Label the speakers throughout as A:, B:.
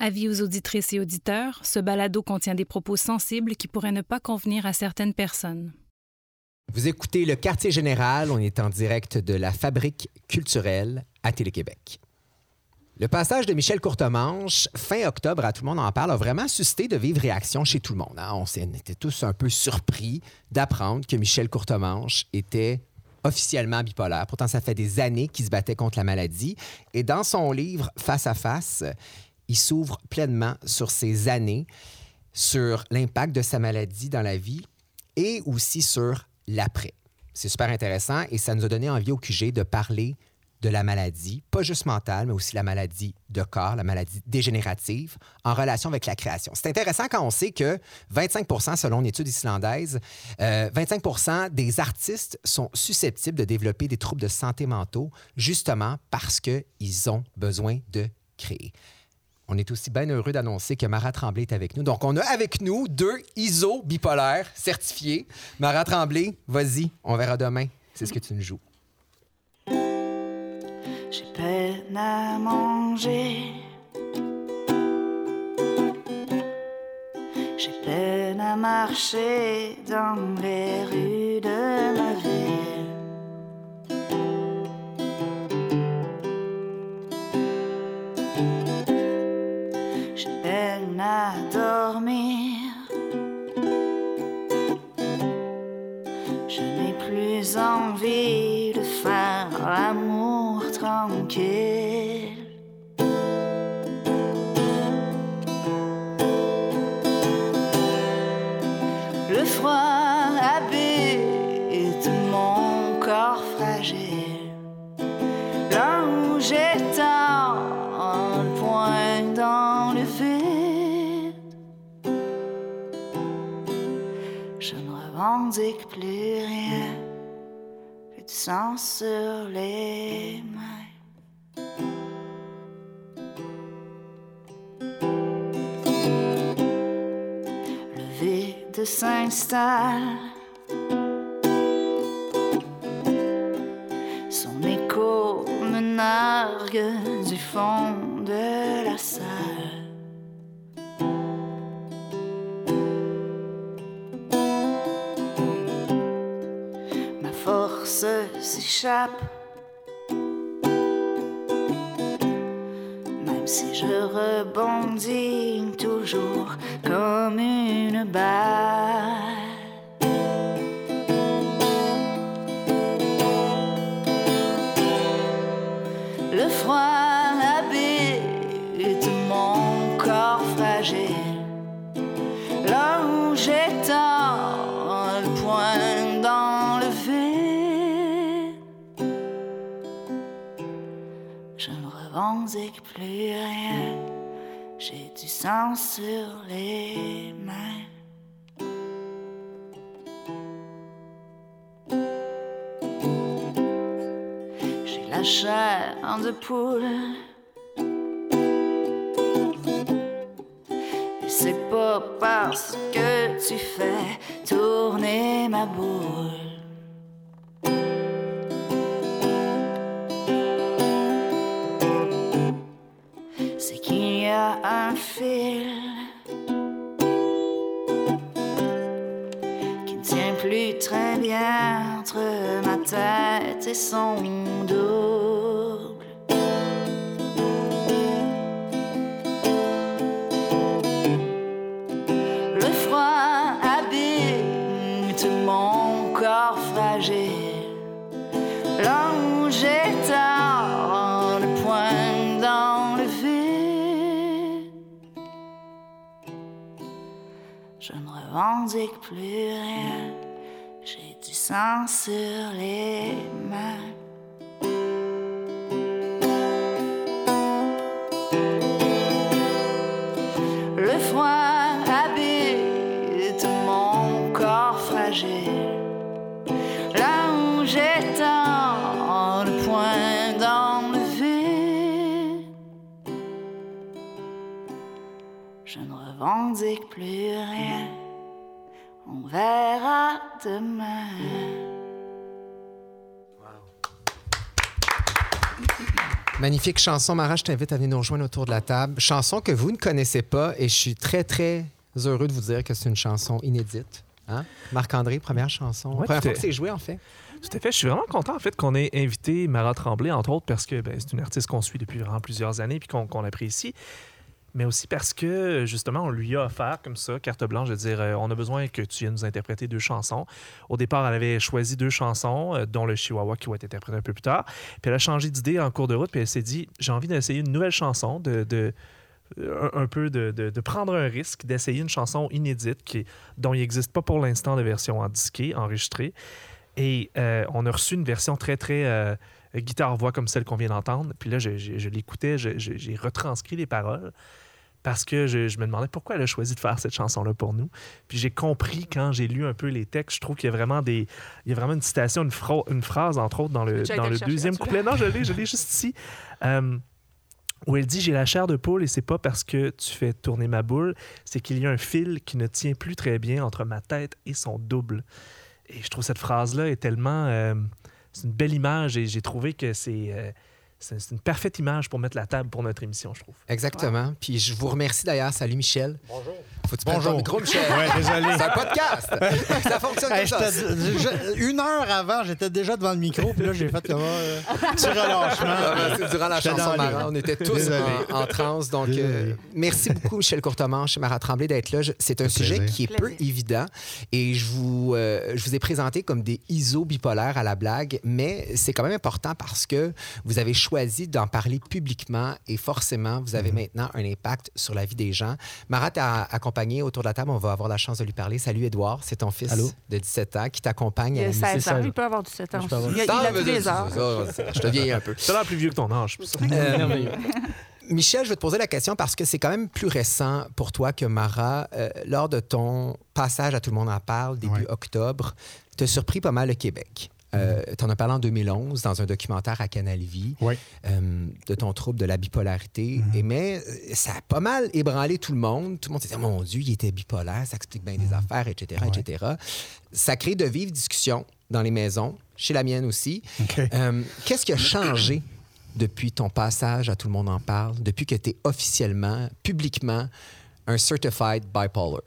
A: Avis aux auditrices et auditeurs, ce balado contient des propos sensibles qui pourraient ne pas convenir à certaines personnes.
B: Vous écoutez le Quartier Général, on est en direct de la Fabrique culturelle à Télé-Québec. Le passage de Michel Courtemanche, fin octobre, à Tout le monde en parle, a vraiment suscité de vives réactions chez tout le monde. hein. On était tous un peu surpris d'apprendre que Michel Courtemanche était officiellement bipolaire. Pourtant, ça fait des années qu'il se battait contre la maladie. Et dans son livre Face à face, il s'ouvre pleinement sur ses années, sur l'impact de sa maladie dans la vie et aussi sur l'après. C'est super intéressant et ça nous a donné envie au QG de parler de la maladie, pas juste mentale, mais aussi la maladie de corps, la maladie dégénérative, en relation avec la création. C'est intéressant quand on sait que 25% selon une étude islandaise, euh, 25% des artistes sont susceptibles de développer des troubles de santé mentaux, justement parce qu'ils ont besoin de créer. On est aussi bien heureux d'annoncer que Mara Tremblay est avec nous. Donc, on a avec nous deux ISO bipolaires certifiés. Mara Tremblay, vas-y, on verra demain. C'est ce que tu nous joues.
C: J'ai peine à manger. J'ai peine à marcher dans les rues de ma ville. Envie de faire l'amour tranquille. Le froid habite mon corps fragile. Là où j'étends le poing dans le vide. Je ne revendique plus rien sang sur les mains. Le vide s'installe. Son écho me nargue Même si je rebondis toujours comme une balle. Sur les mains. J'ai la chair de poule. Et c'est pas parce que tu fais tourner ma boule. Qui ne tient plus très bien entre ma tête et son double. Sur les
B: Magnifique chanson. Mara, je t'invite à venir nous rejoindre autour de la table. Chanson que vous ne connaissez pas et je suis très, très heureux de vous dire que c'est une chanson inédite. Hein? Marc-André, première chanson.
D: Ouais,
B: première fois que c'est joué, en fait.
D: Tout à fait. Je suis vraiment content, en fait, qu'on ait invité Mara Tremblay, entre autres, parce que ben, c'est une artiste qu'on suit depuis vraiment plusieurs années puis qu'on qu'on apprécie. Mais aussi parce que, justement, on lui a offert comme ça, carte blanche, de dire euh, on a besoin que tu viennes nous interpréter deux chansons. Au départ, elle avait choisi deux chansons, euh, dont le Chihuahua qui va être interprété un peu plus tard. Puis elle a changé d'idée en cours de route, puis elle s'est dit j'ai envie d'essayer une nouvelle chanson, de. de un, un peu de, de- prendre un risque, d'essayer une chanson inédite qui, dont il n'existe pas pour l'instant de version en disquée, enregistrée. Et euh, on a reçu une version très, très euh, guitare-voix comme celle qu'on vient d'entendre. Puis là, je, je- je l'écoutais, j'ai retranscrit les paroles parce que je, je me demandais pourquoi elle a choisi de faire cette chanson-là pour nous. Puis j'ai compris quand j'ai lu un peu les textes, je trouve qu'il y a vraiment des, il y a vraiment une citation, une, phra- une phrase entre autres dans le, dans le deuxième couplet. Non, je l'ai, je l'ai juste ici. Euh, où elle dit J'ai la chair de poule et c'est pas parce que tu fais tourner ma boule, c'est qu'il y a un fil qui ne tient plus très bien entre ma tête et son double. Et je trouve cette phrase-là est tellement. euh, c'est une belle image et j'ai trouvé que c'est. C'est une parfaite image pour mettre la table pour notre émission, je trouve.
B: Exactement. Puis je vous remercie d'ailleurs. Salut, Michel. Bonjour. Faut que tu prennes
E: Bonjour.
B: ton micro, Michel?
E: Ouais, désolé.
B: C'est un podcast. ça fonctionne
E: Hey,
B: comme ça.
E: je- une heure avant, j'étais déjà devant le micro, puis là, j'ai fait comme euh, petit relâchement.
B: Ah, ben, c'est durant la chanson
E: dans le-
B: Mara, on était tous
E: Désolé.
B: en, en transe. Donc, euh, merci beaucoup, Michel Courtemanche et Mara Tremblay, d'être là. C'est un sujet
E: plaisir.
B: qui est peu évident et je vous, euh, je vous ai présenté comme des ISO bipolaires à la blague, mais c'est quand même important parce que vous avez choisi d'en parler publiquement et forcément, vous
E: Mhm.
B: avez maintenant un impact sur la vie des gens. Mara t'a accompagné autour de la table. On va avoir la chance de lui parler. Salut, Édouard. C'est ton fils
E: Allô?
B: de 17 ans qui t'accompagne
C: Il
B: à
C: a
B: la
C: 16
B: musique.
C: ans. Il peut avoir 17 ans.
E: Avoir-
C: Il a, il a tous les
B: ça, ça, ça, Je te vieillis un peu.
D: Tu as l'air plus vieux que ton âge. ça.
B: Michel, je vais te poser la question parce que c'est quand même plus récent pour toi que Mara. Euh, lors de ton passage à Tout le monde en parle, début
E: Ouais.
B: octobre, tu as surpris pas mal le Québec. Tu en as parlé en 2011 dans un documentaire à Canal Vie
E: Oui.
B: euh, de ton trouble de la bipolarité. Et mais euh, ça a pas mal ébranlé tout le monde. Tout le monde s'est dit, mon Dieu, il était bipolaire, ça explique bien des affaires, etc.,
E: Ouais.
B: etc. Ça crée de vives discussions dans les maisons, chez la mienne aussi. Euh, Qu'est-ce qui a changé depuis ton passage à Tout le monde en parle, depuis que tu es officiellement, publiquement, un certified bipolar?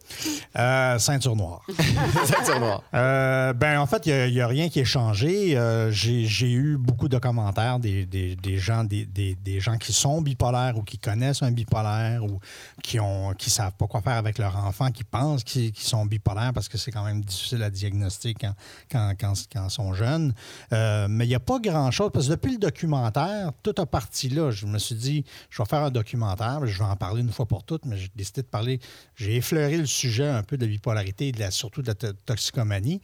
E: Euh, ceinture noire.
B: Ceinture noire.
E: Euh, ben, en fait, il n'y a, rien qui est changé. Euh, J'ai eu beaucoup de commentaires des, des- des gens, des, gens qui sont bipolaires ou qui connaissent un bipolaire ou qui qui savent pas quoi faire avec leur enfant, qui pensent qu'ils sont bipolaires parce que c'est quand même difficile à diagnostiquer quand, quand, quand, quand ils sont jeunes. Euh, mais il n'y a pas grand-chose. Parce que depuis le documentaire, tout a parti là. Je me suis dit, je vais faire un documentaire, je vais en parler une fois pour toutes, mais j'ai décidé de parler. J'ai effleuré le sujet un peu de la bipolarité et de la, surtout de la to- toxicomanie.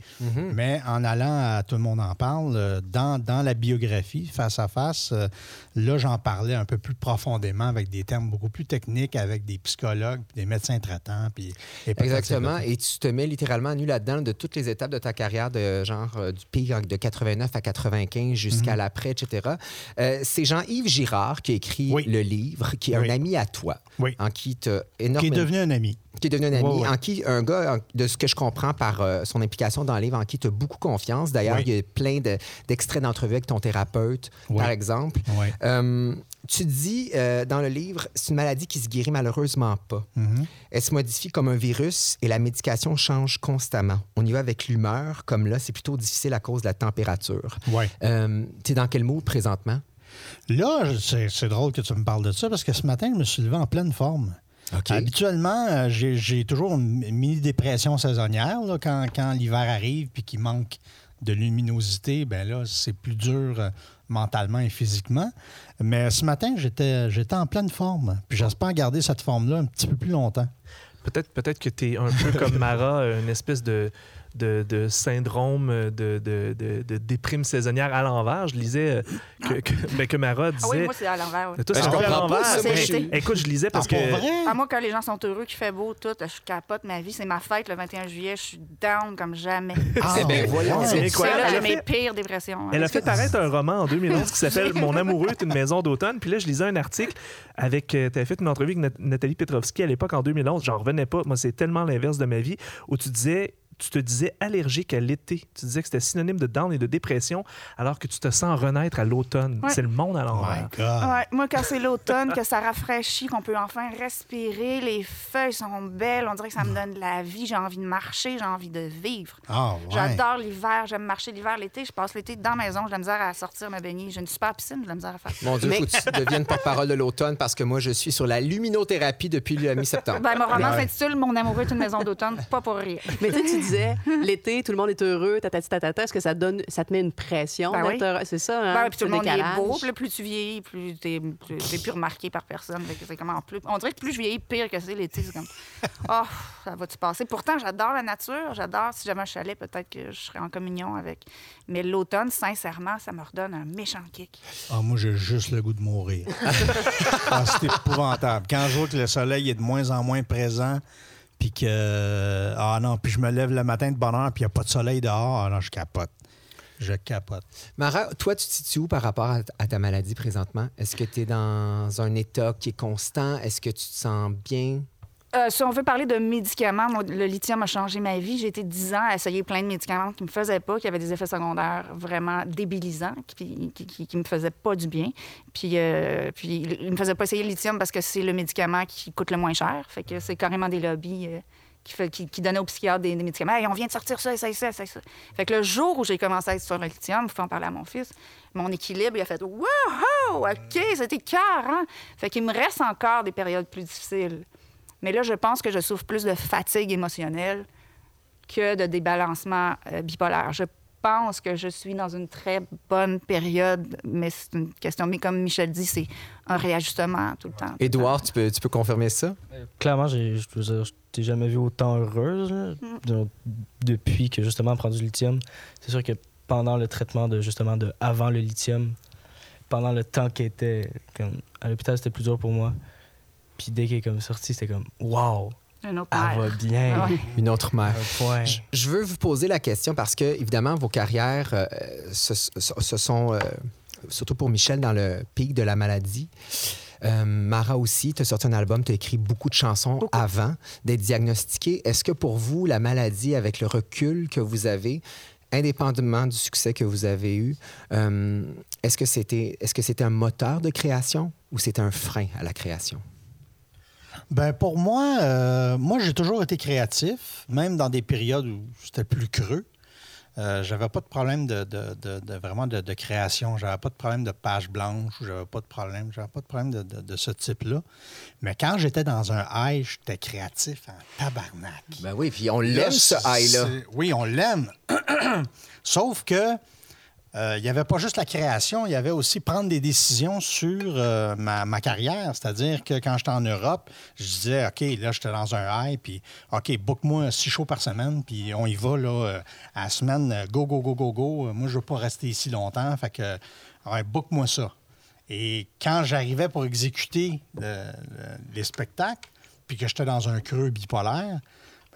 E: Mais en allant à Tout le monde en parle, euh, dans, dans la biographie, face à face, euh, là, j'en parlais un peu plus profondément avec des termes beaucoup plus techniques, avec des psychologues, puis des médecins traitants. Puis, et
B: Exactement. Et tu te mets littéralement nu là-dedans de toutes les étapes de ta carrière, de genre euh, du pic de 89 à 95 jusqu'à
E: Mhm.
B: l'après, etc. Euh, c'est Jean-Yves Girard qui a écrit
E: Oui.
B: le livre, qui est
E: Oui.
B: un ami à toi,
E: Oui.
B: en qui
E: Qui
B: énormément...
E: devenu un ami.
B: qui est devenu un ami,
E: Ouais, ouais.
B: en qui un gars, en- de ce que je comprends par euh, son implication dans le livre, en qui tu as beaucoup confiance. D'ailleurs,
E: Oui.
B: il y a plein de- d'extraits d'entrevues avec ton thérapeute, par exemple. Euh, tu dis euh, dans le livre, c'est une maladie qui se guérit malheureusement pas.
E: Mhm.
B: Elle se modifie comme un virus et la médication change constamment. On y va avec l'humeur, comme là, c'est plutôt difficile à cause de la température. Euh, tu es dans quel mood présentement?
E: Là, c'est drôle que tu me parles de ça parce que ce matin, je me suis levé en pleine forme. Habituellement, euh, j'ai toujours une mini-dépression saisonnière là, quand, quand l'hiver arrive puis qu'il manque de luminosité. Ben là, c'est plus dur euh, mentalement et physiquement. Mais ce matin, j'étais j'étais en pleine forme. Puis j'espère garder cette forme-là un petit peu plus longtemps.
D: Peut-être peut que tu es un peu comme Mara, une espèce de, de, de syndrome de, de, de, de déprime saisonnière à l'envers. Je lisais euh, que, que, ben, que Mara disait.
C: Ah oui, moi, c'est à l'envers. oui.
D: Toi,
B: Ben,
D: c'est à l'envers. Écoute, je lisais parce
E: Ah, pour
D: que.
E: vrai?
C: Ah, moi, quand les gens sont heureux, qu'il fait beau, tout, je capote ma vie. C'est ma fête le 21 juillet. Je suis down comme jamais.
B: Eh ben, voyons,
D: c'est
C: C'est
D: incroyable.
C: là,
D: Elle
C: j'ai
D: a
C: mes
D: fait-
C: pires dépressions.
D: Elle a fait paraître un roman en 2011 qui s'appelle Mon amoureux est une maison d'automne. Puis là, je lisais un article avec. tu avais fait une entrevue avec Nat- Nathalie Petrovski à l'époque en 2011. J'en revenais pas. Moi, c'est tellement l'inverse de ma vie où tu disais. Tu te disais allergique à l'été. Tu disais que c'était synonyme de down et de dépression, alors que tu te sens renaître à l'automne.
C: Ouais.
D: C'est le monde à
E: Oh
D: l'envers.
C: Ouais, moi, quand c'est l'automne, que ça rafraîchit, qu'on peut enfin respirer, les feuilles sont belles, on dirait que ça me donne de la vie, j'ai envie de marcher, j'ai envie de vivre.
E: Ah, ouais.
C: J'adore l'hiver, j'aime marcher l'hiver, l'été. Je passe l'été dans la maison, j'ai de la misère à sortir me baigner. J'ai une super piscine, j'ai de la misère à faire.
B: Mon Dieu,
F: Mais-
B: faut que tu deviennes porte-parole de l'automne parce que moi, je suis sur la luminothérapie depuis le mi-septembre.
C: Ben, mon roman
E: Ouais.
C: s'intitule Mon amoureux est une maison d'automne, pas pour rire.
F: Mais tu sais, tu disais, l'été, tout le monde est heureux, tatati tatata. Est-ce que ça, donne, ça te met une pression
C: Ben
F: d'être
C: oui.
F: heureux? C'est ça, hein?
C: Ben, puis tout le monde est beau. Puis plus tu vieillis, plus t'es plus, t'es plus remarqué par personne. Fait que c'est comment plus. On dirait que plus je vieillis, pire que c'est l'été. C'est comme. Oh, ça va-tu passer? Pourtant, j'adore la nature. J'adore. Si j'avais un chalet, peut-être que je serais en communion avec. Mais l'automne, sincèrement, ça me redonne un méchant kick.
E: Ah, moi, j'ai juste le goût de mourir. ah, c'est épouvantable. Quand je vois que le soleil est de moins en moins présent, puis que. Ah non, puis je me lève le matin de bonne heure, puis il n'y a pas de soleil dehors, ah non, je capote. Je capote.
B: Mara, toi, tu te situes où par rapport à, à ta maladie présentement? Est-ce que tu es dans un état qui est constant? Est-ce que tu te sens bien?
C: Euh, si on veut parler de médicaments, moi, le lithium a changé ma vie. J'ai été 10 ans à essayer plein de médicaments qui me faisaient pas, qui avaient des effets secondaires vraiment débilisants, qui, qui me faisaient pas du bien. Puis, euh, ils me faisaient pas essayer le lithium parce que c'est le médicament qui coûte le moins cher. Fait que c'est carrément des lobbies euh, qui, fait, aux psychiatres des, médicaments. On vient de sortir ça, ça, ça, ça, ça. Fait que le jour où j'ai commencé à être sur le lithium, je peux en parler à mon fils, mon équilibre, il a fait Wow! OK, c'était cœur, hein? Fait qu'il me reste encore des périodes plus difficiles. Mais là, je pense que je souffre plus de fatigue émotionnelle que de débalancement euh, bipolaire. Je pense que je suis dans une très bonne période, mais c'est une question. Mais comme Michel dit, c'est un réajustement tout le temps.
B: Édouard, tu peux, tu peux confirmer ça?
G: Clairement, je t'ai jamais vu autant heureuse là, de- depuis que justement prendre du lithium. C'est sûr que pendant le traitement de justement de avant le lithium, pendant le temps qui était comme, à l'hôpital, c'était plus dur pour moi. Puis dès qu'elle est comme sortie, c'était comme wow,
C: Un autre
G: elle va bien.
C: Ouais.
B: Une autre mère. Je- Je veux vous poser la question parce que, évidemment, vos carrières euh, se, se- se sont, euh, surtout pour Michel, dans le pic de la maladie. Euh, Mara aussi, tu as sorti un album, tu as écrit beaucoup de chansons avant d'être diagnostiquée. Est-ce que pour vous, la maladie, avec le recul que vous avez, indépendamment du succès que vous avez eu, euh, est-ce que c'était est-ce que c'était un moteur de création ou c'était un frein à la création?
E: Ben pour moi, euh, moi j'ai toujours été créatif, même dans des périodes où c'était plus creux. Euh, j'avais pas de problème de, de- de- de- vraiment de, création. J'avais pas de problème de page blanche. J'avais pas de problème. J'avais pas de problème de, ce type-là. Mais quand j'étais dans un high, j'étais créatif en tabarnak.
B: Ben oui, puis on l'aime, ce high-là.
E: Oui, on l'aime. Sauf que euh, il n'y avait pas juste la création, il y avait aussi prendre des décisions sur euh, ma, carrière. C'est-à-dire que quand j'étais en Europe, je disais, OK, là, j'étais dans un high, puis OK, book-moi six shows par semaine, puis on y va, là, euh, à la semaine, go, go, go, go, go. Moi, je ne veux pas rester ici longtemps, fait que, ouais, book-moi ça. Et quand j'arrivais pour exécuter le- le- les spectacles, puis que j'étais dans un creux bipolaire,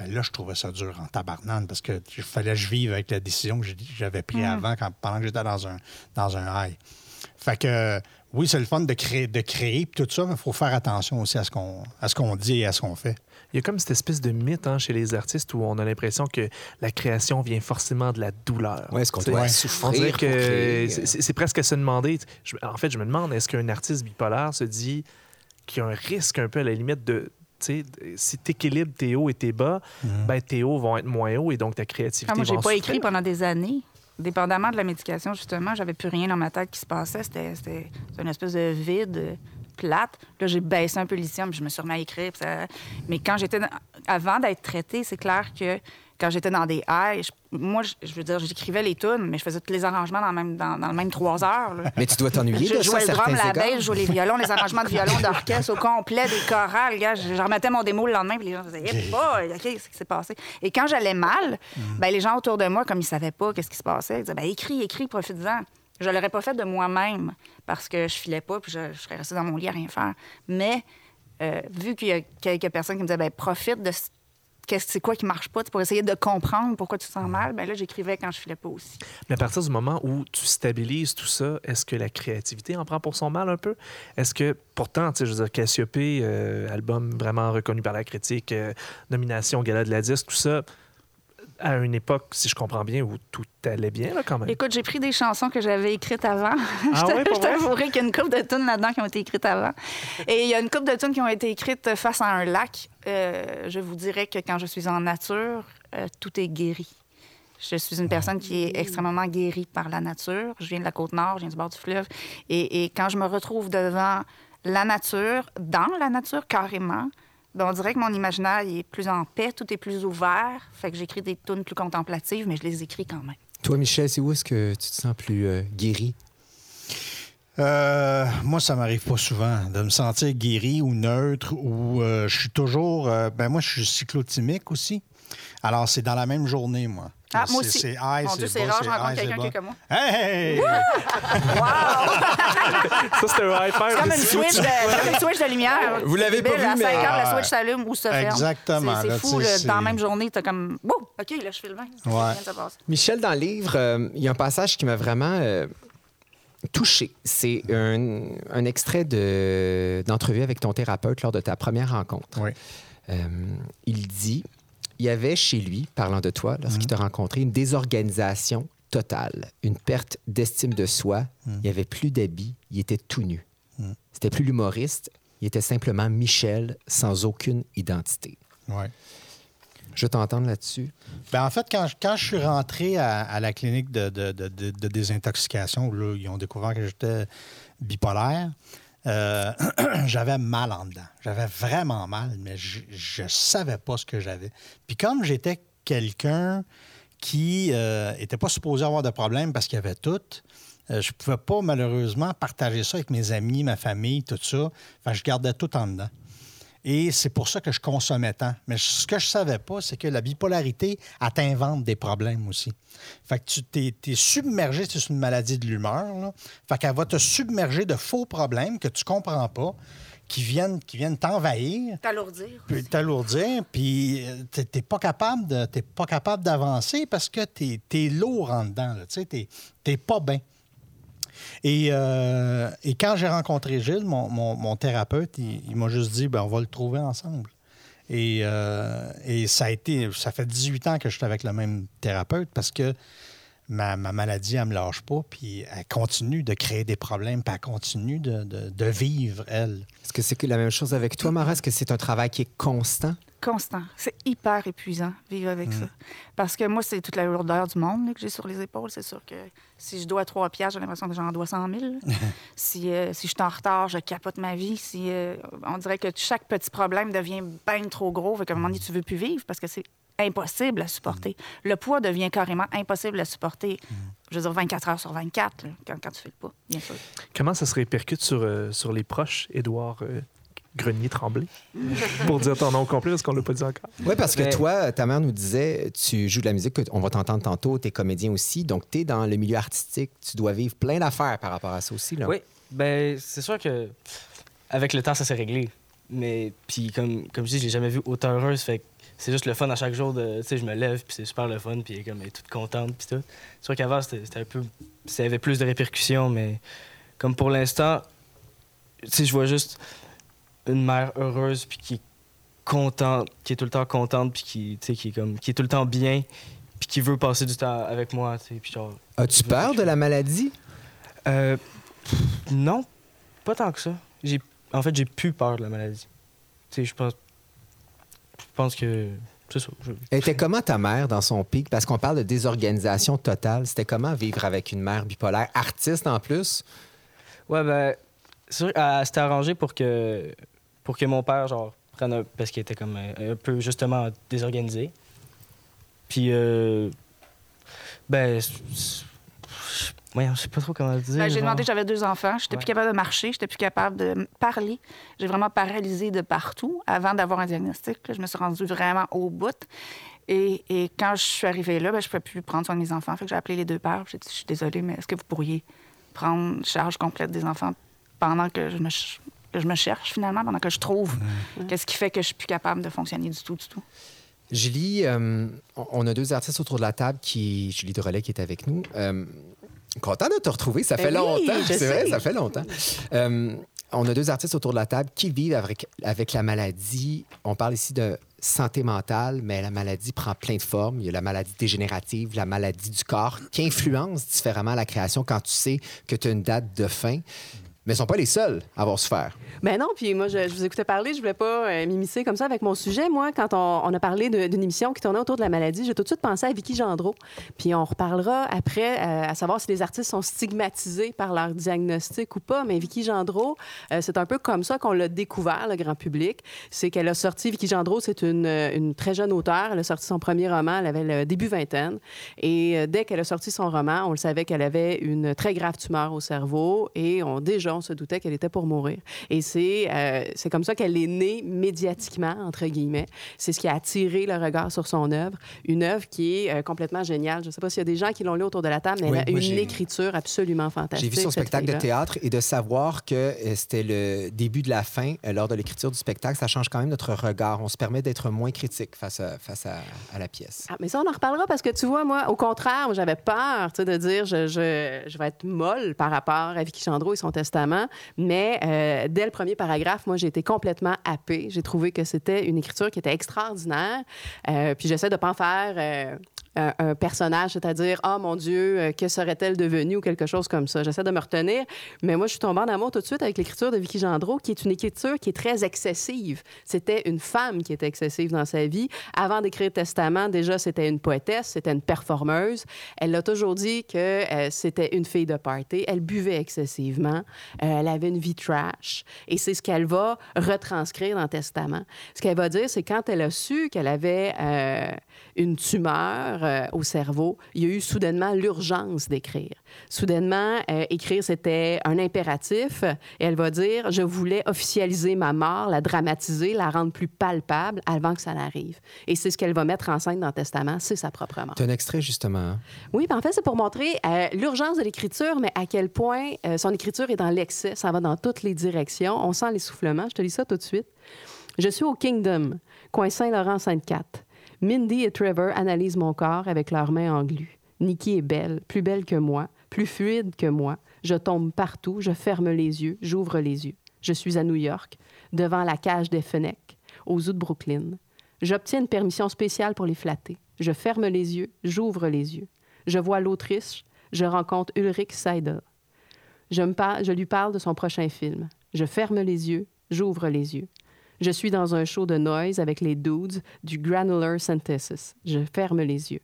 E: ben là, je trouvais ça dur en tabarnane parce que il fallait que je vive avec la décision que j'avais prise avant quand, pendant que j'étais dans un, dans un high. Fait que oui, c'est le fun de créer, de créer puis tout ça, mais il faut faire attention aussi à ce qu'on à ce qu'on dit et à ce qu'on fait.
D: Il y a comme cette espèce de mythe hein, chez les artistes où on a l'impression que la création vient forcément de la douleur.
B: Ouais, est-ce qu'on doit
D: On
B: souffrir
D: dirait
B: pour
D: que
B: créer?
D: c'est- presque à se demander. je- en fait, je me demande, est-ce qu'un artiste bipolaire se dit qu'il y a un risque un peu à la limite de. Si tu équilibres tes hauts et tes bas, ben tes hauts vont être moins hauts et donc ta créativité
C: Ah, moi, j'ai
D: va
C: pas
D: souffrir.
C: écrit pendant des années. Dépendamment de la médication, justement, j'avais plus rien dans ma tête qui se passait. C'était c'était une espèce de vide euh, plate. Là, j'ai baissé un peu le lithium, puis je me suis remis à écrire. ça- Mais quand j'étais... dans- Avant d'être traitée, c'est clair que quand j'étais dans des je- moi, je, je veux dire, j'écrivais les tunes, mais je faisais tous les arrangements dans, le même, dans, dans le même trois heures. là.
B: Mais tu dois t'ennuyer de
C: Je
B: ça,
C: jouais le drum, la baisse, je jouais les violons, les arrangements de violon d'orchestre au complet, des chorales. Gars, je, je remettais mon démo le lendemain, puis les gens disaient, hey boy, OK, qu'est-ce qui s'est passé? Et quand j'allais mal, ben, les gens autour de moi, comme ils savaient pas qu'est-ce qui se passait, ils disaient, ben, écris, écris, profite-en. Je l'aurais pas fait de moi-même parce que je filais pas, puis je, je serais restée dans mon lit à rien faire. Mais euh, vu qu'il y a quelques personnes qui me disaient, ben, profite de ce- c'est quoi qui marche pas, pour essayer de comprendre pourquoi tu te sens mal, ben là, j'écrivais quand je filais pas aussi.
D: Mais à partir du moment où tu stabilises tout ça, est-ce que la créativité en prend pour son mal un peu? Est-ce que, pourtant, je veux dire, Cassiopée, euh, album vraiment reconnu par la critique, euh, nomination au Gala de la Disque, tout ça, à une époque, si je comprends bien, où tout allait bien, là, quand même.
C: Écoute, j'ai pris des chansons que j'avais écrites avant.
D: Ah
C: je je t'avouerai qu'il y a une couple de tunes là-dedans qui ont été écrites avant. Et il y a une couple de tunes qui ont été écrites face à un lac. Euh, je vous dirais que quand je suis en nature, euh, tout est guéri. Je suis une personne qui est extrêmement guérie par la nature. Je viens de la côte nord, je viens du bord du fleuve. Et, et quand je me retrouve devant la nature, dans la nature carrément, ben, on dirait que mon imaginaire il est plus en paix, tout est plus ouvert. Fait que j'écris des tunes plus contemplatives, mais je les écris quand même.
B: Toi, Michel, c'est où est-ce que tu te sens plus euh, guéri?
E: Euh, moi, ça m'arrive pas souvent de me sentir guéri ou neutre ou euh, je suis toujours. euh, ben moi, je suis cyclotimique aussi. Alors, c'est dans la même journée, moi.
C: Ah, moi
E: C'est-
C: aussi.
E: C'est high,
C: Mon Dieu,
E: c'est
C: rare, je rencontre quelqu'un qui est comme moi.
E: Hey!
D: Ça, c'était un high five.
C: C'est comme une switch de, comme une switch de lumière.
B: Vous l'avez pas vu,
C: à 5
B: mais-
C: heures, la switch s'allume ou se ferme.
E: Exactement,
C: C'est- fou, dans la même journée, t'as comme... Wouh! OK, là, je fais le vin.
E: Ouais.
B: Michel, dans le livre, euh, il y a un passage qui m'a vraiment euh, touché. C'est un, un extrait de- d'entrevue avec ton thérapeute lors de ta première rencontre.
E: Oui.
B: Euh, il dit il y avait chez lui, parlant de toi, lorsqu'il t'a rencontré, une désorganisation totale, une perte d'estime de soi. Il n'y avait plus d'habits, il était tout nu. C'était plus l'humoriste, il était simplement Michel sans aucune identité.
E: Ouais.
B: Je veux t'entendre là-dessus.
E: Ben, en fait, quand, je- quand je suis rentré à, à la clinique de, de- de- de- de désintoxication, où là, ils ont découvert que j'étais bipolaire, euh, j'avais mal en dedans. J'avais vraiment mal, mais je ne savais pas ce que j'avais. Puis comme j'étais quelqu'un qui n'était pas supposé avoir de problème parce qu'il y avait tout, euh, je ne pouvais pas malheureusement partager ça avec mes amis, ma famille, tout ça. Enfin, je gardais tout en dedans. Et c'est pour ça que je consommais tant. Mais ce que je savais pas, c'est que la bipolarité, elle t'invente des problèmes aussi. Fait que tu t'es, t'es submergé, c'est une maladie de l'humeur. Là. Fait qu'elle va te submerger de faux problèmes que tu comprends pas, qui viennent, qui viennent t'envahir,
C: T'alourdir.
E: puis t'alourdir, puis euh, t'es, t'es pas capable de, t'es pas capable d'avancer parce que t'es, t'es lourd en dedans. Tu sais, t'es, t'es pas bien. Et, euh, et quand j'ai rencontré Gilles, mon, mon- mon thérapeute, il, m'a juste dit ben, on va le trouver ensemble. Et, euh, et ça a été, ça fait 18 ans que je suis avec le même thérapeute parce que ma, ma maladie, elle me lâche pas, puis elle continue de créer des problèmes, puis elle continue de, de- de vivre, elle.
B: Est-ce que c'est la même chose avec toi, Mara? Est-ce que c'est un travail qui est constant?
C: Constant. C'est hyper épuisant, vivre avec
E: Mm.
C: ça. Parce que moi, c'est toute la lourdeur du monde là, que j'ai sur les épaules. C'est sûr que si je dois 3 piastres, j'ai l'impression que j'en dois 100 000. là. si, euh, si je suis en retard, je capote ma vie. Si, euh, on dirait que chaque petit problème devient bien trop gros. Fait qu'à un moment donné, tu veux plus vivre parce que c'est impossible à supporter. Le poids devient carrément impossible à supporter. Je veux dire, 24 heures sur 24, là, quand, quand tu fais le pas, bien sûr.
D: Comment ça se répercute sur, euh, sur les proches, Édouard euh, Grenier-Tremblay? Pour dire ton nom complet, parce qu'on ne l'a pas dit encore.
B: Oui, parce que
G: Mais-
B: toi, ta mère nous disait, tu joues de la musique, on va t'entendre tantôt, tu es comédien aussi, donc tu es dans le milieu artistique, tu dois vivre plein d'affaires par rapport à ça aussi. Là.
G: Oui, ben c'est sûr que avec le temps, ça s'est réglé. Mais puis comme, comme je dis, je l'ai jamais vu autant heureuse. Fait que c'est juste le fun à chaque jour. de Tu sais, je me lève, puis c'est super le fun, puis elle est comme elle est toute contente, puis tout. C'est sûr qu'avant, c'était c'était un peu... Ça avait plus de répercussions, mais comme pour l'instant, tu sais, je vois juste une mère heureuse, puis qui est contente, qui est tout le temps contente, puis qui, qui est comme... qui est tout le temps bien, puis qui veut passer du temps avec moi, puis genre...
B: As-tu peur de la maladie?
G: Euh, non, pas tant que ça. J'ai, en fait, j'ai plus peur de la maladie. Tu sais, je pense, je pense que c'est ça. je-
B: Elle était comment ta mère dans son pic? Parce qu'on parle de désorganisation totale. C'était comment vivre avec une mère bipolaire, artiste en plus?
G: Ouais, ben, c'est sûr, elle s'était arrangée pour que, pour que mon père, genre, prenne un. Parce qu'il était comme un, un peu, justement, désorganisé. Puis, euh, ben, je sais pas trop comment le dire.
C: Ben, j'ai demandé, j'avais deux enfants. J'étais
G: Ouais.
C: plus capable de marcher, j'étais plus capable de parler. J'ai vraiment paralysé de partout avant d'avoir un diagnostic. là. Je me suis rendue vraiment au bout. Et, et quand je suis arrivée là, ben, je ne pouvais plus prendre soin de mes enfants. Fait que j'ai appelé les deux pères. J'ai dit, je suis désolée, mais est-ce que vous pourriez prendre charge complète des enfants pendant que je me, je me cherche, finalement, pendant que je trouve qu'est-ce qui fait que je suis plus capable de fonctionner du tout, du tout.
B: Julie, euh, on- a deux artistes autour de la table, qui Julie de Relais qui est avec nous. Euh, content de te retrouver, ça
F: Ben
B: fait
F: oui,
B: longtemps.
F: je
B: C'est vrai,
F: sais.
B: ça fait longtemps. Euh, on a deux artistes autour de la table qui vivent avec, avec la maladie. On parle ici de santé mentale, mais la maladie prend plein de formes. Il y a la maladie dégénérative, la maladie du corps, qui influence différemment la création quand tu sais que tu as une date de fin. Mais ils sont pas les seuls à avoir souffert.
F: Ben non, puis moi, je, je vous écoutais parler, je voulais pas euh, m'immiscer comme ça avec mon sujet. Moi, quand on, a parlé d'une émission qui tournait autour de la maladie, j'ai tout de suite pensé à Vicky Gendreau. Puis on reparlera après euh, à savoir si les artistes sont stigmatisés par leur diagnostic ou pas. Mais Vicky Gendreau, euh, c'est un peu comme ça qu'on l'a découvert, le grand public. C'est qu'elle a sorti, Vicky Gendreau, c'est une, très jeune auteure. Elle a sorti son premier roman, elle avait le début vingtaine. Et dès qu'elle a sorti son roman, on le savait qu'elle avait une très grave tumeur au cerveau et on, déjà, on se doutait qu'elle était pour mourir. Et c'est euh, c'est comme ça qu'elle est née médiatiquement, entre guillemets. C'est ce qui a attiré le regard sur son œuvre. Une œuvre qui est euh, complètement géniale. Je ne sais pas s'il y a des gens qui l'ont lu autour de la table, mais
B: Oui,
F: elle a
B: moi,
F: une
B: j'ai-
F: écriture absolument
B: J'ai
F: fantastique.
B: vu son spectacle de théâtre et de savoir que euh, c'était le début de la fin lors de l'écriture du spectacle, ça change quand même notre regard. On se permet d'être moins critique face à, face à, à la pièce.
F: Ah, mais ça, on en reparlera parce que tu vois, moi, au contraire, j'avais peur de dire je, je, je vais être molle par rapport à Vicky Chandreau et son testament. Mais euh, dès le premier paragraphe, moi, j'ai été complètement happée. J'ai trouvé que c'était une écriture qui était extraordinaire. Euh, puis j'essaie de pas en faire. Euh, un, personnage, c'est-à-dire, oh mon Dieu, euh, que serait-elle devenue ou quelque chose comme ça. J'essaie de me retenir, mais moi, je suis tombée en amour tout de suite avec l'écriture de Vicky Gendreau, qui est une écriture qui est très excessive. C'était une femme qui était excessive dans sa vie. Avant d'écrire Testament, déjà, c'était une poétesse, c'était une performeuse. Elle a toujours dit que euh, c'était une fille de party. Elle buvait excessivement. Elle avait une vie trash. Et c'est ce qu'elle va retranscrire dans Testament. Ce qu'elle va dire, c'est quand elle a su qu'elle avait une tumeur euh, au cerveau, il y a eu soudainement l'urgence d'écrire. Soudainement, euh, écrire, c'était un impératif. Et elle va dire, je voulais officialiser ma mort, la dramatiser, la rendre plus palpable avant que ça n'arrive. Et c'est ce qu'elle va mettre en scène dans Testament, c'est sa propre mort.
B: C'est un extrait, justement. hein?
F: Oui, puis en fait, c'est pour montrer euh, l'urgence de l'écriture, mais à quel point son écriture est dans l'excès. Ça va dans toutes les directions. On sent l'essoufflement. Je te lis ça tout de suite. Je suis au Kingdom, coin Saint-Laurent-Sainte-Cat. Mindy et Trevor analysent mon corps avec leurs mains englues. Nikki est belle, plus belle que moi, plus fluide que moi. Je tombe partout, je ferme les yeux, j'ouvre les yeux. Je suis à New York, devant la cage des Fennecs, aux zoo de Brooklyn. J'obtiens une permission spéciale pour les flatter. Je ferme les yeux, j'ouvre les yeux. Je vois l'Autriche, je rencontre Ulrich Seidel. Je, lui parle de son prochain film. Je ferme les yeux, j'ouvre les yeux. Je suis dans un show de noise avec les dudes du Granular Synthesis. Je ferme les yeux.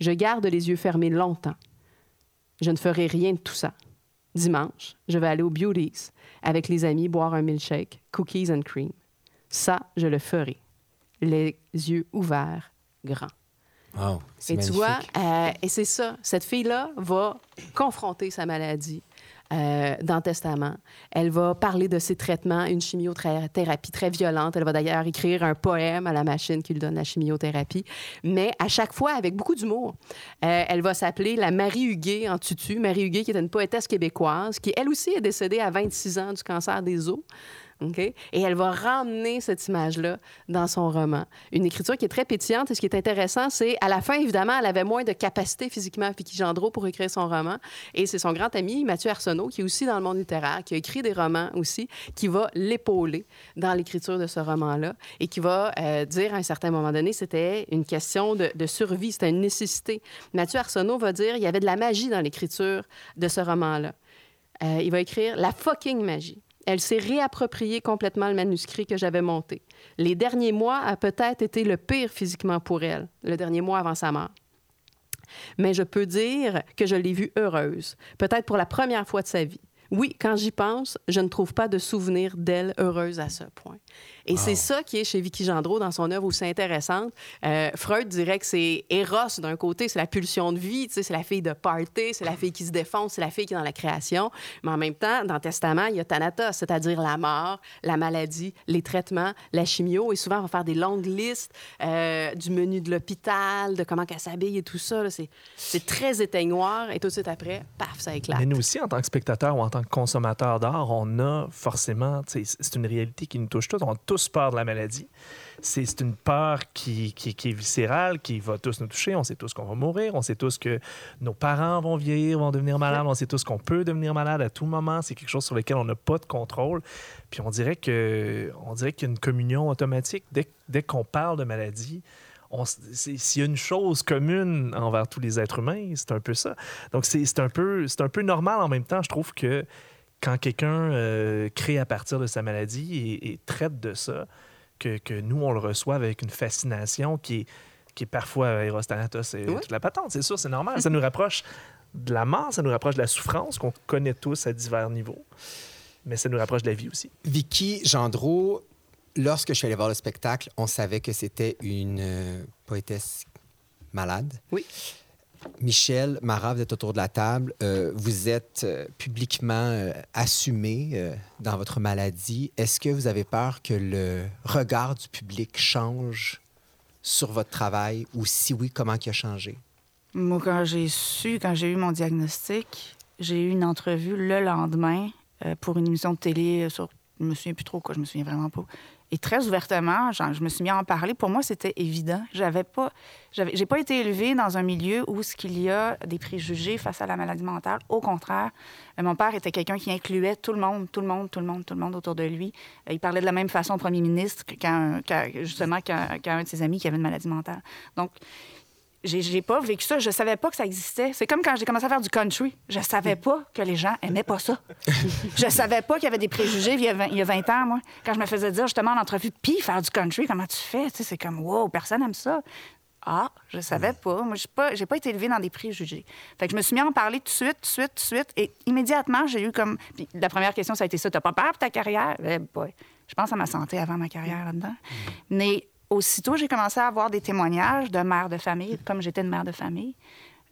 F: Je garde les yeux fermés longtemps. Je ne ferai rien de tout ça. Dimanche, je vais aller au Beauties avec les amis boire un milkshake, cookies and cream. Ça, je le ferai. Les yeux ouverts, grands.
B: Wow,
F: Et tu vois, euh, et c'est ça, cette fille-là va confronter sa maladie euh, dans Testament. Elle va parler de ses traitements, une chimiothérapie très violente. Elle va d'ailleurs écrire un poème à la machine qui lui donne la chimiothérapie, mais à chaque fois avec beaucoup d'humour. Euh, elle va s'appeler la Marie Huguet en tutu. Marie Huguet, qui est une poétesse québécoise, qui elle aussi est décédée à 26 ans du cancer des os. Et elle va ramener cette image-là dans son roman. Une écriture qui est très pétillante. Et ce qui est intéressant, c'est à la fin, évidemment, elle avait moins de capacité physiquement, Vicky Gendreau, pour écrire son roman. Et c'est son grand ami, Mathieu Arsenault, qui est aussi dans le monde littéraire, qui a écrit des romans aussi, qui va l'épauler dans l'écriture de ce roman-là et qui va euh, dire à un certain moment donné, c'était une question de, de survie, c'était une nécessité. Mathieu Arsenault va dire, il y avait de la magie dans l'écriture de ce roman-là. Euh, il va écrire La fucking magie. Elle s'est réappropriée complètement le manuscrit que j'avais monté. Les derniers mois a peut-être été le pire physiquement pour elle, le dernier mois avant sa mort. Mais je peux dire que je l'ai vue heureuse, peut-être pour la première fois de sa vie. Oui, quand j'y pense, je ne trouve pas de souvenir d'elle heureuse à ce point. Et c'est ça qui est chez Vicky Gendreau dans son œuvre aussi intéressante. Euh, Freud dirait que c'est Eros d'un côté, c'est la pulsion de vie, c'est la fille de party, c'est la fille qui se défonce, c'est la fille qui est dans la création. Mais en même temps, dans Testament, il y a Thanatos, c'est-à-dire la mort, la maladie, les traitements, la chimio. Et souvent, on va faire des longues listes euh, du menu de l'hôpital, de comment qu'elle s'habille et tout ça. C'est, très éteignoir. Et tout de suite après, paf, ça éclate.
D: Mais nous aussi, en tant que spectateurs ou en tant que consommateurs d'art, on a forcément, c'est une réalité qui nous touche tous. On tous peur de la maladie. C'est une peur qui, est viscérale, qui va tous nous toucher. On sait tous qu'on va mourir. On sait tous que nos parents vont vieillir, vont devenir malades. On sait tous qu'on peut devenir malade à tout moment. C'est quelque chose sur lequel on n'a pas de contrôle. Puis on dirait que on dirait qu'il y a une communion automatique. Dès, qu'on parle de maladie, s'il y a une chose commune envers tous les êtres humains, c'est un peu ça. Donc c'est un, peu- c'est un peu normal en même temps, je trouve que quand quelqu'un euh, crée à partir de sa maladie et, et traite de ça, que, que nous, on le reçoit avec une fascination qui est, qui est parfois euh, Eros Thanatos et
F: Oui.
D: toute la patente, c'est sûr, c'est normal. Ça nous rapproche de la mort, ça nous rapproche de la souffrance qu'on connaît tous à divers niveaux, mais ça nous rapproche de la vie aussi.
B: Vicky Gendreau, lorsque je suis allé voir le spectacle, on savait que c'était une euh, poétesse malade.
F: Oui.
B: Michel, Mara, vous êtes autour de la table. Euh, vous êtes euh, publiquement euh, assumé dans votre maladie. Est-ce que vous avez peur que le regard du public change sur votre travail? Ou si oui, comment il a changé?
C: Moi, quand j'ai su, quand j'ai eu mon diagnostic, j'ai eu une entrevue le lendemain pour une émission de télé sur. Je me souviens plus trop quoi, je me souviens vraiment pas. Et très ouvertement, je me suis mis à en parler. Pour moi, c'était évident. J'avais pas, j'ai pas été élevée dans un milieu où ce qu'il y a des préjugés face à la maladie mentale. Au contraire, euh, mon père était quelqu'un qui incluait tout le monde, tout le monde, tout le monde, tout le monde autour de lui. Euh, il parlait de la même façon au premier ministre qu'un- justement qu'un de ses amis qui avait une maladie mentale. Donc, j'ai, pas vécu ça. Je savais pas que ça existait. C'est comme quand j'ai commencé à faire du country. Je savais pas que les gens aimaient pas ça. je savais pas qu'il y avait des préjugés il y a 20, il y a 20 ans, moi. Quand je me faisais dire justement en entrevue, puis faire du country, comment tu fais? Tu sais, c'est comme, wow, personne aime ça. Ah, je savais pas. Moi, j'ai pas, j'ai pas été élevée dans des préjugés. Fait que je me suis mis à en parler tout de suite, tout de suite, tout de suite. Et immédiatement, j'ai eu comme. Puis la première question, ça a été ça. T'as pas peur pour ta carrière? Eh boy. Je pense à ma santé avant ma carrière là-dedans. Mais aussitôt, j'ai commencé à avoir des témoignages de mères de famille, comme j'étais une mère de famille,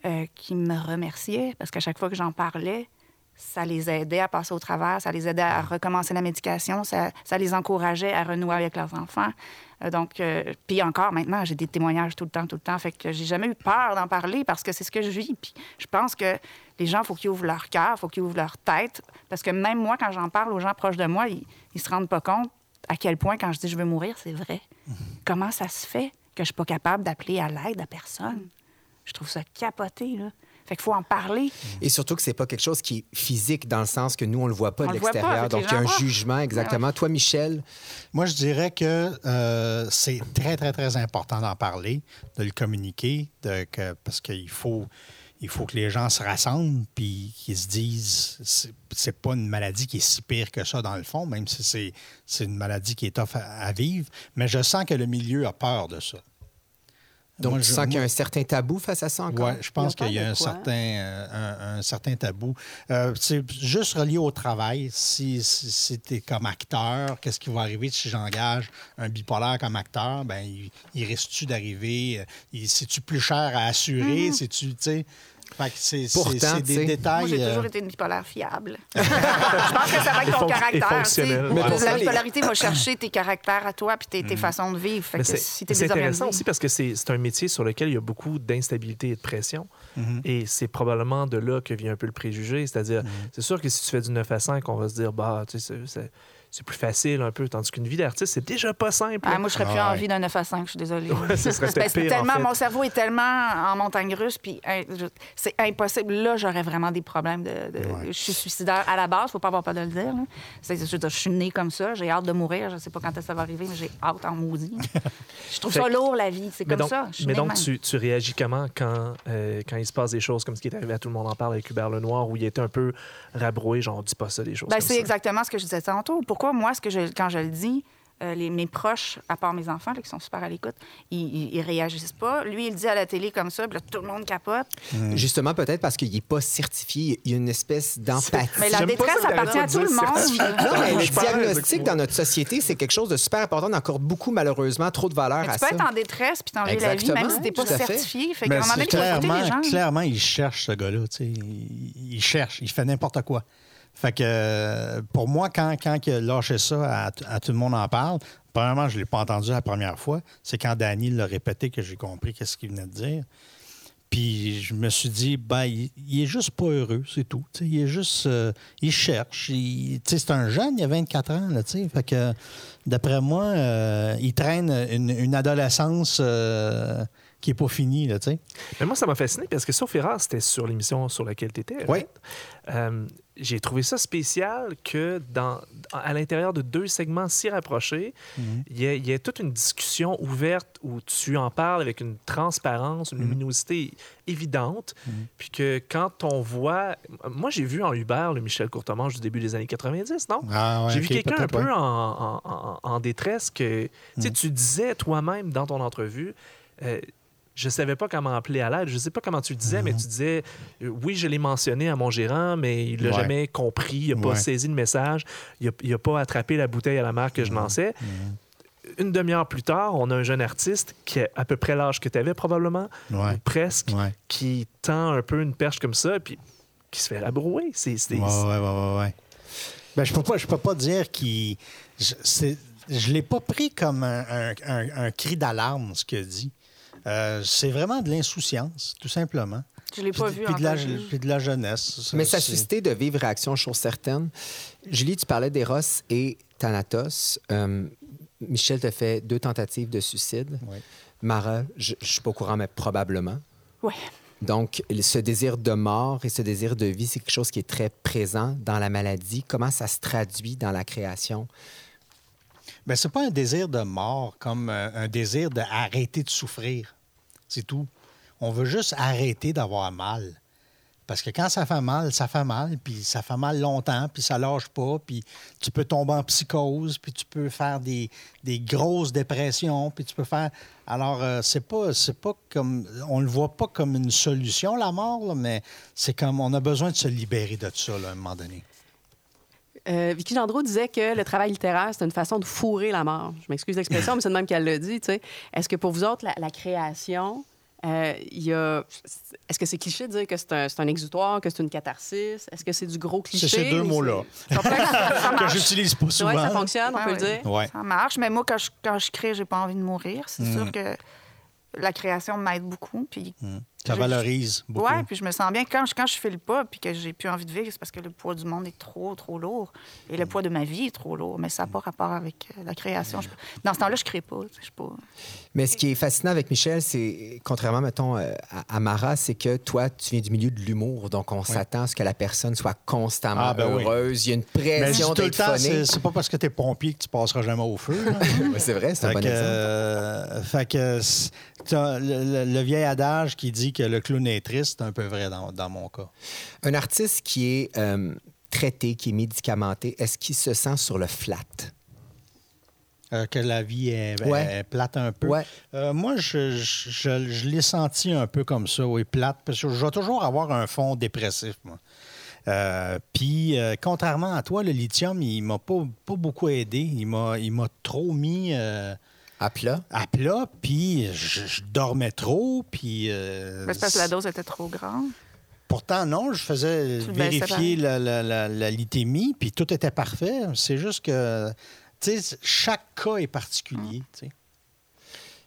C: euh, qui me remerciaient parce qu'à chaque fois que j'en parlais, ça les aidait à passer au travers, ça les aidait à recommencer la médication, ça, les encourageait à renouer avec leurs enfants. Euh, donc, euh, puis encore maintenant, j'ai des témoignages tout le temps, tout le temps. Fait que j'ai jamais eu peur d'en parler parce que c'est ce que je vis. Puis je pense que les gens, il faut qu'ils ouvrent leur cœur, il faut qu'ils ouvrent leur tête. Parce que même moi, quand j'en parle aux gens proches de moi, ils, ils se rendent pas compte à quel point, quand je dis je veux mourir, c'est vrai. Comment ça se fait que je suis pas capable d'appeler à l'aide à personne? Je trouve ça capoté, là. Fait qu'il faut en parler.
B: Et surtout que c'est pas quelque chose qui est physique dans le sens que nous, on le voit pas
C: On
B: de
C: le voit pas,
B: l'extérieur. Donc, il y a un jugement, exactement. Toi, Michel,
E: Moi, je dirais que euh, c'est très, très, très important d'en parler, de le communiquer, de, que, parce qu'il faut, il faut que les gens se rassemblent puis qu'ils se disent c'est, pas une maladie qui est si pire que ça dans le fond, même si c'est, une maladie qui est tough à vivre. Mais je sens que le milieu a peur de ça.
B: Donc
E: Moi,
B: tu
E: je-
B: sens qu'il y a un certain tabou face à ça encore?
E: Oui, je pense qu'il y a un certain, euh, un, un certain tabou. Euh, c'est juste relié au travail. Si, si, si tu es comme acteur, qu'est-ce qui va arriver si j'engage un bipolaire comme acteur? Ben, il, il risque-tu d'arriver? euh, C'est-tu plus cher à assurer? C'est-tu, tu sais... C'est, des détails.
C: Moi, j'ai
E: euh,
C: toujours été une bipolaire fiable. je pense que ça va être ton caractère.
B: Mais pour
C: La bipolarité va chercher tes caractères à toi puis tes, tes façons de vivre. Fait
D: Mais
C: que
D: c'est
C: si t'es
D: c'est intéressant aussi parce que c'est c'est un métier sur lequel il y a beaucoup d'instabilité et de pression. Et c'est probablement de là que vient un peu le préjugé. C'est-à-dire, c'est sûr que si tu fais du 9 à 5, on va se dire, bah, tu sais, c'est- c'est- plus facile un peu. Tandis qu'une vie d'artiste, c'est déjà pas simple.
C: Ah, moi, je serais plus
E: Ah
C: en
E: ouais.
C: vie d'un 9 à 5, je suis désolée.
D: ce serait
C: que
D: pire, en fait.
C: Mon cerveau est tellement en montagne russe, puis hein, c'est impossible. Là, j'aurais vraiment des problèmes. De, de- Je suis suicidaire à la base, faut pas avoir peur de le dire. là. Je, suis née comme ça, j'ai hâte de mourir. Je sais pas quand ça va arriver, mais j'ai hâte en maudit. je trouve
D: Fait
C: ça lourd, la vie. C'est
D: Mais
C: comme
D: donc,
C: ça.
D: Mais donc tu, tu réagis comment quand, euh, quand il se passe des choses comme ce qui est arrivé à Tout le monde en parle avec Hubert Lenoir, où il était un peu rabroué, genre, dis pas ça, des choses
C: Ben,
D: comme
C: c'est
D: ça.
C: exactement ce que je disais tantôt. Pourquoi, moi, ce que je, quand je le dis, euh, les, mes proches, à part mes enfants, là, qui sont super à l'écoute, ils, ils, ils réagissent pas. Lui, il le dit à la télé comme ça, puis là, tout le monde capote.
B: Justement, peut-être parce qu'il n'est pas certifié. Il y a une espèce d'empathie.
C: Mais la détresse
D: ça,
C: appartient à tout le monde.
D: certifié.
B: Non, mais le diagnostic dans notre société, c'est quelque chose de super important. On accorde beaucoup, malheureusement, trop de valeur
C: Mais
B: à
C: tu peux
B: ça.
C: être en détresse puis t'enlever la vie, même si t'es pas
B: fait.
C: certifié. Fait il faut écouter les
E: clairement,
C: gens.
E: clairement, il cherche, ce gars-là. tu sais. Il, il cherche, il fait n'importe quoi. Fait que pour moi, quand, quand il a lâché ça à, tout le monde en parle, premièrement, je ne l'ai pas entendu la première fois. C'est quand Danny l'a répété que j'ai compris qu'est-ce qu'il venait de dire. Puis je me suis dit, ben, il, il est juste pas heureux, c'est tout. Il est juste. euh, il cherche. c'est un jeune, il a 24 ans, là, tu sais. Fait que, d'après moi, euh, il traîne une, une adolescence euh, qui est pas finie, là, tu sais.
D: Mais moi, ça m'a fasciné parce que sauf erreur, c'était sur l'émission sur laquelle tu étais.
E: Oui.
D: j'ai trouvé ça spécial que dans, à l'intérieur de deux segments si rapprochés,
E: Mhm.
D: il y, a- il y a toute une discussion ouverte où tu en parles avec une transparence, une
E: Mhm.
D: luminosité évidente. Puis que quand on voit. Moi, j'ai vu en Hubert le Michel Courtemanche du début des années 90, non?
E: Ah, ouais,
D: J'ai vu quelqu'un un peu
E: ouais.
D: en, en- en- en détresse que
E: Mm.
D: tu disais toi-même dans ton entrevue. euh, je savais pas comment appeler à l'aide. Je sais pas comment tu le disais, mais tu disais euh, oui, je l'ai mentionné à mon gérant, mais il l'a.
E: Ouais.
D: jamais compris, il n'a pas
E: Ouais.
D: saisi le message, il a, il a pas attrapé la bouteille à la mer
E: Mm-hmm.
D: que je lançais. Une demi-heure plus tard, on a un jeune artiste qui a à peu près l'âge que tu avais probablement,
E: Ouais.
D: ou presque,
E: Ouais.
D: qui tend un peu une perche comme ça, puis qui se fait rabrouer. C'est.
E: Ben, je peux pas, je peux pas dire qu'il. Je, je l'ai pas pris comme un, un- un- un cri d'alarme, ce qu'il dit. Euh, c'est vraiment de l'insouciance, tout simplement.
C: Je l'ai pas
E: Puis-
C: vu
E: puis
C: en
E: de, la, puis de la jeunesse.
B: Mais ça suscité de vives réactions, chose certaine. Julie, tu parlais d'Eros et Thanatos. Euh, Michel te fait deux tentatives de suicide.
E: Oui.
B: Mara, je ne suis pas au courant, mais probablement.
C: Ouais.
B: Donc, ce désir de mort et ce désir de vie, c'est quelque chose qui est très présent dans la maladie. Comment ça se traduit dans la création?
E: Ben, c'est pas un désir de mort comme euh, un désir d'arrêter de souffrir. C'est tout. On veut juste arrêter d'avoir mal. Parce que quand ça fait mal, ça fait mal, puis ça fait mal longtemps, puis ça lâche pas, puis tu peux tomber en psychose, puis tu peux faire des, grosses dépressions, puis tu peux faire... Alors, euh, c'est pas, pas comme... On le voit pas comme une solution, la mort, mais c'est comme... On a besoin de se libérer de ça, là, à un moment donné.
F: Euh, Vicky Gendreau disait que le travail littéraire, c'est une façon de fourrer la mort. Je m'excuse l'expression, mais c'est de même qu'elle l'a dit. tu sais. Est-ce que pour vous autres, la, la création, euh, il y a... Est-ce que c'est cliché de dire que c'est un, exutoire, que c'est une catharsis? Est-ce que c'est du gros cliché?
E: C'est ces deux mots-là
C: que
E: j'utilise pas
F: c'est-
E: souvent.
F: Ouais, ça fonctionne, on peut
C: oui.
F: le dire.
E: Ouais.
C: Ça marche, mais moi, quand je, quand je crée, j'ai pas envie de mourir. C'est
E: Mm.
C: sûr que la création m'aide beaucoup. Puis,
E: Ça valorise beaucoup.
C: ouais, puis je me sens bien. Quand je, quand je file pas puis que j'ai plus envie de vivre, c'est parce que le poids du monde est trop, trop lourd. Et le poids de ma vie est trop lourd. Mais ça n'a pas rapport avec euh, la création. Je- dans ce temps-là, je crée pas. tu sais, Je pas...
B: Mais ce qui est fascinant avec Michel, c'est, contrairement, mettons, euh, à, à Mara, c'est que toi, tu viens du milieu de l'humour. Donc, on s'attend à ce que la personne soit constamment
E: Ah, ben oui.
B: heureuse. Il y a une pression
E: tout le
B: d'être
E: temps,
B: funny.
E: c'est c'est pas parce que t'es pompier que tu passeras jamais au feu.
B: c'est vrai, c'est un
E: fait,
B: bon
E: que,
B: exemple.
E: euh, fait que le- le vieil adage qui dit que le clown est triste, c'est un peu vrai dans, dans mon cas.
B: Un artiste qui est euh, traité, qui est médicamenté, est-ce qu'il se sent sur le flat?
E: Euh, que la vie est,
B: Ouais.
E: est plate un peu.
B: Ouais.
E: Euh, moi, je, je, je- je l'ai senti un peu comme ça, oui, plate, parce que je vais toujours avoir un fond dépressif, moi. Euh, Puis, euh, contrairement à toi, le lithium, il m'a pas, pas beaucoup aidé. Il m'a il m'a trop mis euh,
B: À plat?
E: à plat, puis je, je dormais trop, puis... euh,
C: Mais c'est parce que la dose était trop grande.
E: Pourtant, non, je faisais
C: Tu
E: vérifier la, la, la, la lithémie, puis tout était parfait. C'est juste que, tu sais, chaque cas est particulier, tu sais.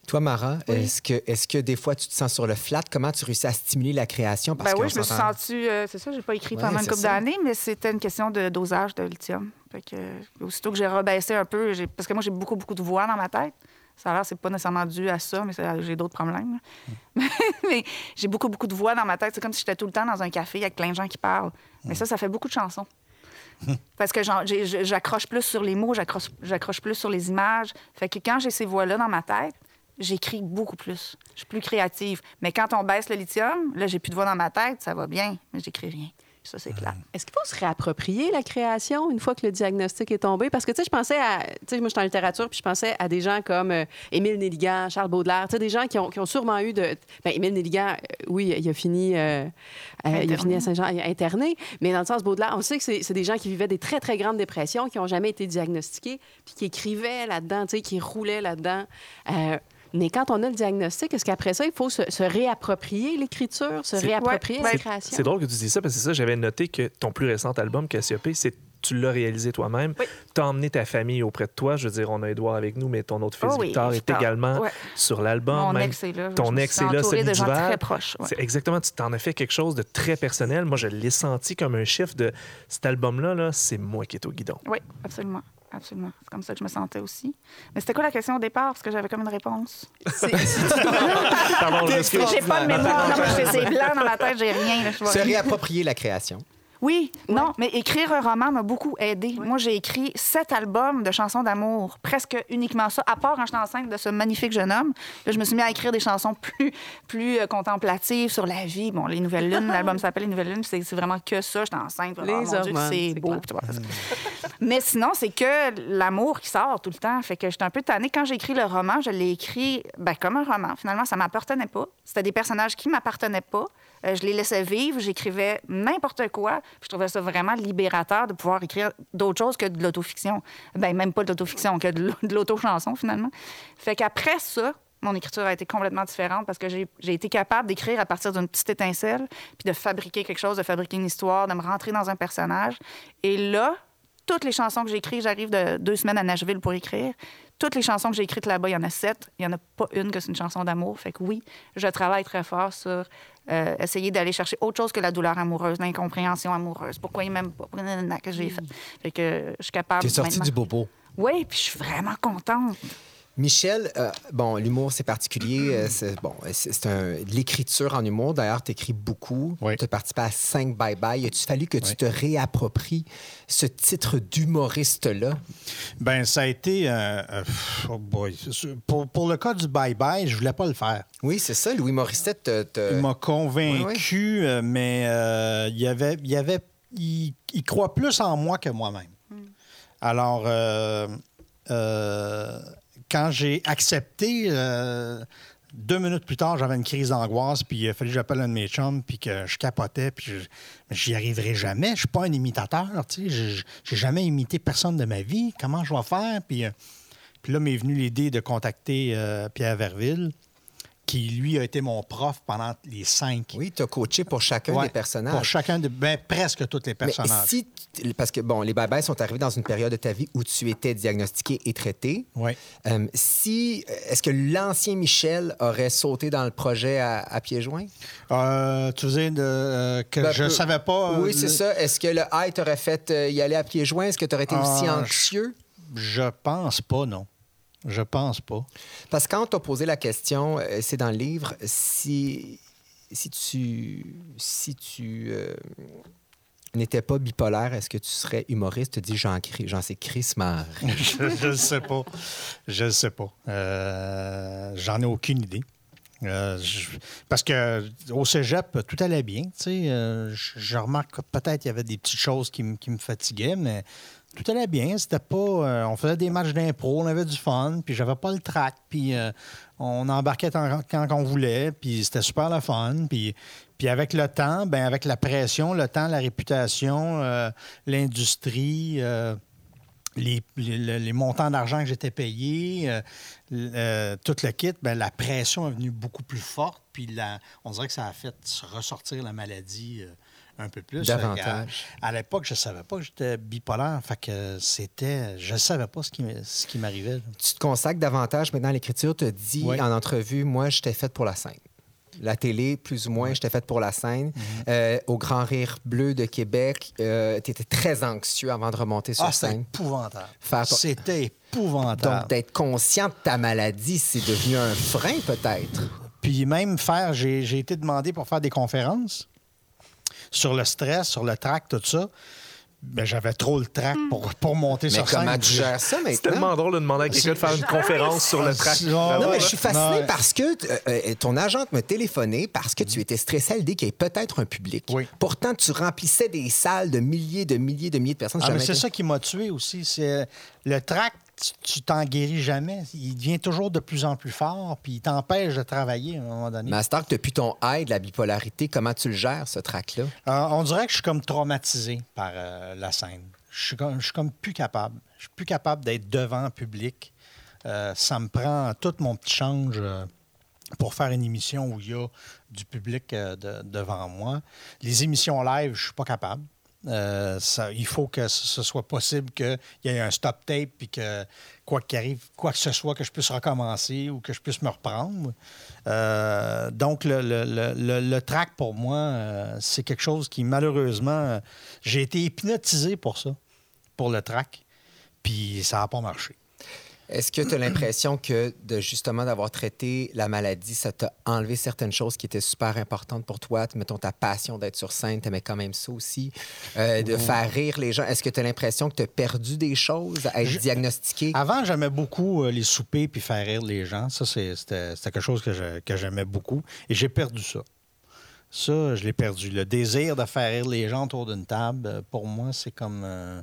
B: Toi, Mara, est-ce que, est que des fois tu te sens sur le flat? Comment tu réussis à stimuler la création? Parce
C: Ben oui, je me suis sentie. euh, c'est ça, j'ai pas écrit
B: Ouais,
C: pendant une couple d'années, mais c'était une question de dosage de lithium. Fait que, aussitôt que j'ai rebaissé un peu, parce que moi, j'ai beaucoup, beaucoup de voix dans ma tête. Ça a l'air, c'est pas nécessairement dû à ça, mais j'ai d'autres problèmes. là. mais j'ai beaucoup, beaucoup de voix dans ma tête. C'est comme si j'étais tout le temps dans un café avec plein de gens qui parlent. Mais ça, ça fait beaucoup de chansons. Parce que j'accroche plus sur les mots, j'accroche j'accroche plus sur les images. Fait que quand j'ai ces voix-là dans ma tête, j'écris beaucoup plus. Je suis plus créative. Mais quand on baisse le lithium, là, j'ai plus de voix dans ma tête, ça va bien, mais j'écris rien. Ça, c'est clair.
F: Est-ce qu'il faut se réapproprier la création une fois que le diagnostic est tombé? Parce que, tu sais, je pensais à... Tu sais, moi, je suis en littérature, puis je pensais à des gens comme euh, Émile Nelligan, Charles Baudelaire, tu sais, des gens qui ont, qui ont sûrement eu de... Ben, Émile Nelligan, euh, oui, il a fini... euh, euh, il a
C: Interné.
F: fini à Saint-Jean, interné, mais dans le sens Baudelaire, on sait que c'est c'est des gens qui vivaient des très, très grandes dépressions, qui n'ont jamais été diagnostiqués, puis qui écrivaient là-dedans, tu sais, qui roulaient là-dedans. Mais quand on a le diagnostic, est-ce qu'après ça, il faut se, se réapproprier l'écriture, se réapproprier
C: Ouais.
F: la création?
D: C'est drôle que tu dises ça parce que c'est ça, j'avais noté que ton plus récent album, Cassiope, c'est tu l'as réalisé toi-même.
C: Oui.
D: Tu as emmené ta famille auprès de toi. Je veux dire, on a Edouard avec nous, mais ton autre fils,
C: Oh oui,
D: Victor, est également
C: Ouais.
D: sur l'album.
C: Mon
D: même-
C: ex est là.
D: ton ex est là, celui
C: de gens très proches. ouais.
D: Exactement, tu t'en as fait quelque chose de très personnel. Moi, je l'ai senti comme un chiffre de cet album-là, là, c'est moi qui est au guidon.
C: Oui, absolument. Absolument. C'est comme ça que je me sentais aussi. Mais c'était quoi la question au départ? Parce que j'avais comme une réponse.
D: Pardon, je.
C: J'ai pas de mémoire. Non, je fais c'est blanc dans la tête, j'ai rien. là, je vois
B: Se réapproprier la création.
C: Oui, non, mais écrire un roman m'a beaucoup aidé. Moi, j'ai écrit sept albums de chansons d'amour, presque uniquement ça, à part quand j'étais enceinte de ce magnifique jeune homme. Là, je me suis mis à écrire des chansons plus, plus euh, contemplatives sur la vie. Bon, Les Nouvelles Lunes, l'album s'appelle Les Nouvelles Lunes, c'est vraiment que ça. J'étais enceinte.
F: Les
C: oh, mon Dieu, c'est beau. Mais sinon, c'est que l'amour qui sort tout le temps. Fait que j'étais un peu tannée. Quand j'ai écrit le roman, je l'ai écrit ben, comme un roman. Finalement, ça m'appartenait pas. C'était des personnages qui m'appartenaient pas. Euh, je les laissais vivre. J'écrivais n'importe quoi. Je trouvais ça vraiment libérateur de pouvoir écrire d'autres choses que de l'autofiction. Ben, même pas de l'autofiction, que de l'au- de l'autochanson, finalement. Fait qu'après ça, mon écriture a été complètement différente parce que j'ai été capable d'écrire à partir d'une petite étincelle, puis de fabriquer quelque chose, de fabriquer une histoire, de me rentrer dans un personnage. Et là, toutes les chansons que j'ai écrites, j'arrive de deux semaines à Nashville pour écrire. Toutes les chansons que j'ai écrites là-bas, il y en a sept. Il n'y en a pas une que c'est une chanson d'amour. Fait que oui, je travaille très fort sur euh, essayer d'aller chercher autre chose que la douleur amoureuse, l'incompréhension amoureuse. Pourquoi il m'aime pas? Que j'ai fait. Fait que je suis capable.
B: Tu es sorti
C: maintenant-
B: du bobo.
C: Oui, puis je suis vraiment contente.
B: Michel, euh, bon, l'humour, c'est particulier. euh, c'est bon, c'est c'est un- de l'écriture en humour. D'ailleurs, tu écris beaucoup.
E: Oui.
B: Tu as participé à 5 Bye Bye. A-tu fallu que tu te réappropries ce titre d'humoriste-là?
E: Ben, ça a été. euh, oh boy. Pour, pour le cas du bye-bye, je voulais pas le faire.
B: Oui, c'est ça. Louis Morissette te. te-
E: Il m'a
B: oui,
E: convaincu, mais euh, il y avait, il y avait, il, il croit plus en moi que moi-même. Alors, euh, euh, quand j'ai accepté, euh, deux minutes plus tard, j'avais une crise d'angoisse, puis il fallu que j'appelle un de mes chums, puis que je capotais, puis j'y arriverai jamais. Je suis pas un imitateur, tu sais. J'ai jamais imité personne de ma vie. Comment je vais faire? Puis, euh, puis là m'est venue l'idée de contacter euh, Pierre Verville, qui, lui, a été mon prof pendant les cinq.
B: Oui, tu as coaché pour chacun
E: Ouais,
B: des personnages.
E: Pour chacun de. Ben, presque tous les
B: Mais
E: personnages.
B: si, parce que bon, les bye sont arrivés dans une période de ta vie où tu étais diagnostiqué et traité.
E: Oui.
B: Euh, si, est-ce que l'ancien Michel aurait sauté dans le projet à, à pieds joints?
E: Euh, tu de, euh, que
B: Ben,
E: je
B: peu-
E: savais pas.
B: Oui, c'est ça. Est-ce que le high t'aurait fait y aller à pieds joints? Est-ce que tu aurais été aussi anxieux?
E: Je pense pas, non. Je pense pas.
B: Parce que quand on t'a posé la question, euh, c'est dans le livre, si, si tu, si tu euh, n'étais pas bipolaire, est-ce que tu serais humoriste? Tu dis, j'en, j'en sais Chris
E: je ne sais pas. Je ne sais pas. Euh, J'en ai aucune idée. Euh, je- parce que au cégep, tout allait bien. tu sais. Euh, je, je remarque que peut-être il y avait des petites choses qui me fatiguaient, mais tout allait bien. C'était pas. euh, on faisait des matchs d'impro, on avait du fun, puis j'avais pas le trac, puis euh, on embarquait quand on voulait, puis c'était super le fun. Puis, puis avec le temps, ben avec la pression, le temps, la réputation, euh, l'industrie. les, les- montants d'argent que j'étais payé, tout le kit, ben, la pression est venue beaucoup plus forte. Puis on dirait que ça a fait ressortir la maladie un peu plus.
B: Davantage.
E: À, à l'époque, je ne savais pas que j'étais bipolaire. Fait que c'était. Je ne savais pas ce qui, ce qui m'arrivait.
B: Tu te consacres davantage maintenant à l'écriture. Tu dit
E: Oui.
B: en entrevue, moi, j'étais faite pour la scène. La télé, plus ou moins, j'étais faite pour la scène. Euh, au Grand Rire Bleu de Québec, tu étais très anxieux avant de remonter sur
E: Ah, c'était
B: scène.
E: épouvantable.
B: Faire
E: C'était épouvantable.
B: Donc, d'être conscient de ta maladie, c'est devenu un frein, peut-être.
E: Puis même faire, j'ai été demandé pour faire des conférences sur le stress, sur le trac, tout ça. Ben, j'avais trop le trac pour, pour monter
B: Mais
E: sur scène.
B: comment tu gères ça maintenant?
D: C'est tellement drôle de demander à quelqu'un de faire une conférence sur le track.
E: Non,
B: Non, mais je suis fasciné parce que euh, euh, ton agente m'a téléphoné parce que tu étais stressé à l'idée qu'il y ait peut-être un public.
E: Oui.
B: Pourtant, tu remplissais des salles de milliers, de milliers, de milliers de personnes.
E: Ah, mais c'est ça qui m'a tué aussi. C'est le trac, tu- t'en guéris jamais. Il devient toujours de plus en plus fort, puis il t'empêche de travailler à un moment donné.
B: Master, depuis ton high de la bipolarité, comment tu le gères, ce trac-là?
E: Euh, on dirait que je suis comme traumatisé par euh, la scène. Je suis comme, je suis comme plus capable. Je suis plus capable d'être devant public. Euh, ça me prend tout mon petit change pour faire une émission où il y a du public de- devant moi. Les émissions live, je suis pas capable. Euh, il faut que ce soit possible qu'il y ait un stop tape puis que quoi qu'il arrive, quoi que ce soit, que je puisse recommencer ou que je puisse me reprendre. Euh, donc, le, le, le, le track, pour moi, euh, c'est quelque chose qui, malheureusement, j'ai été hypnotisé pour ça, pour le track, puis ça n'a pas marché.
B: Est-ce que tu as l'impression que de justement d'avoir traité la maladie, ça t'a enlevé certaines choses qui étaient super importantes pour toi? Mettons ta passion d'être sur scène, tu aimais quand même ça aussi. Euh, de faire rire les gens. Est-ce que tu as l'impression que tu as perdu des choses à être
E: Je-
B: diagnostiqué?
E: Avant, j'aimais beaucoup euh, les soupers puis faire rire les gens. Ça, c'était quelque chose que j'aimais beaucoup. Et j'ai perdu ça. Ça, je l'ai perdu. Le désir de faire rire les gens autour d'une table, pour moi, c'est comme... euh,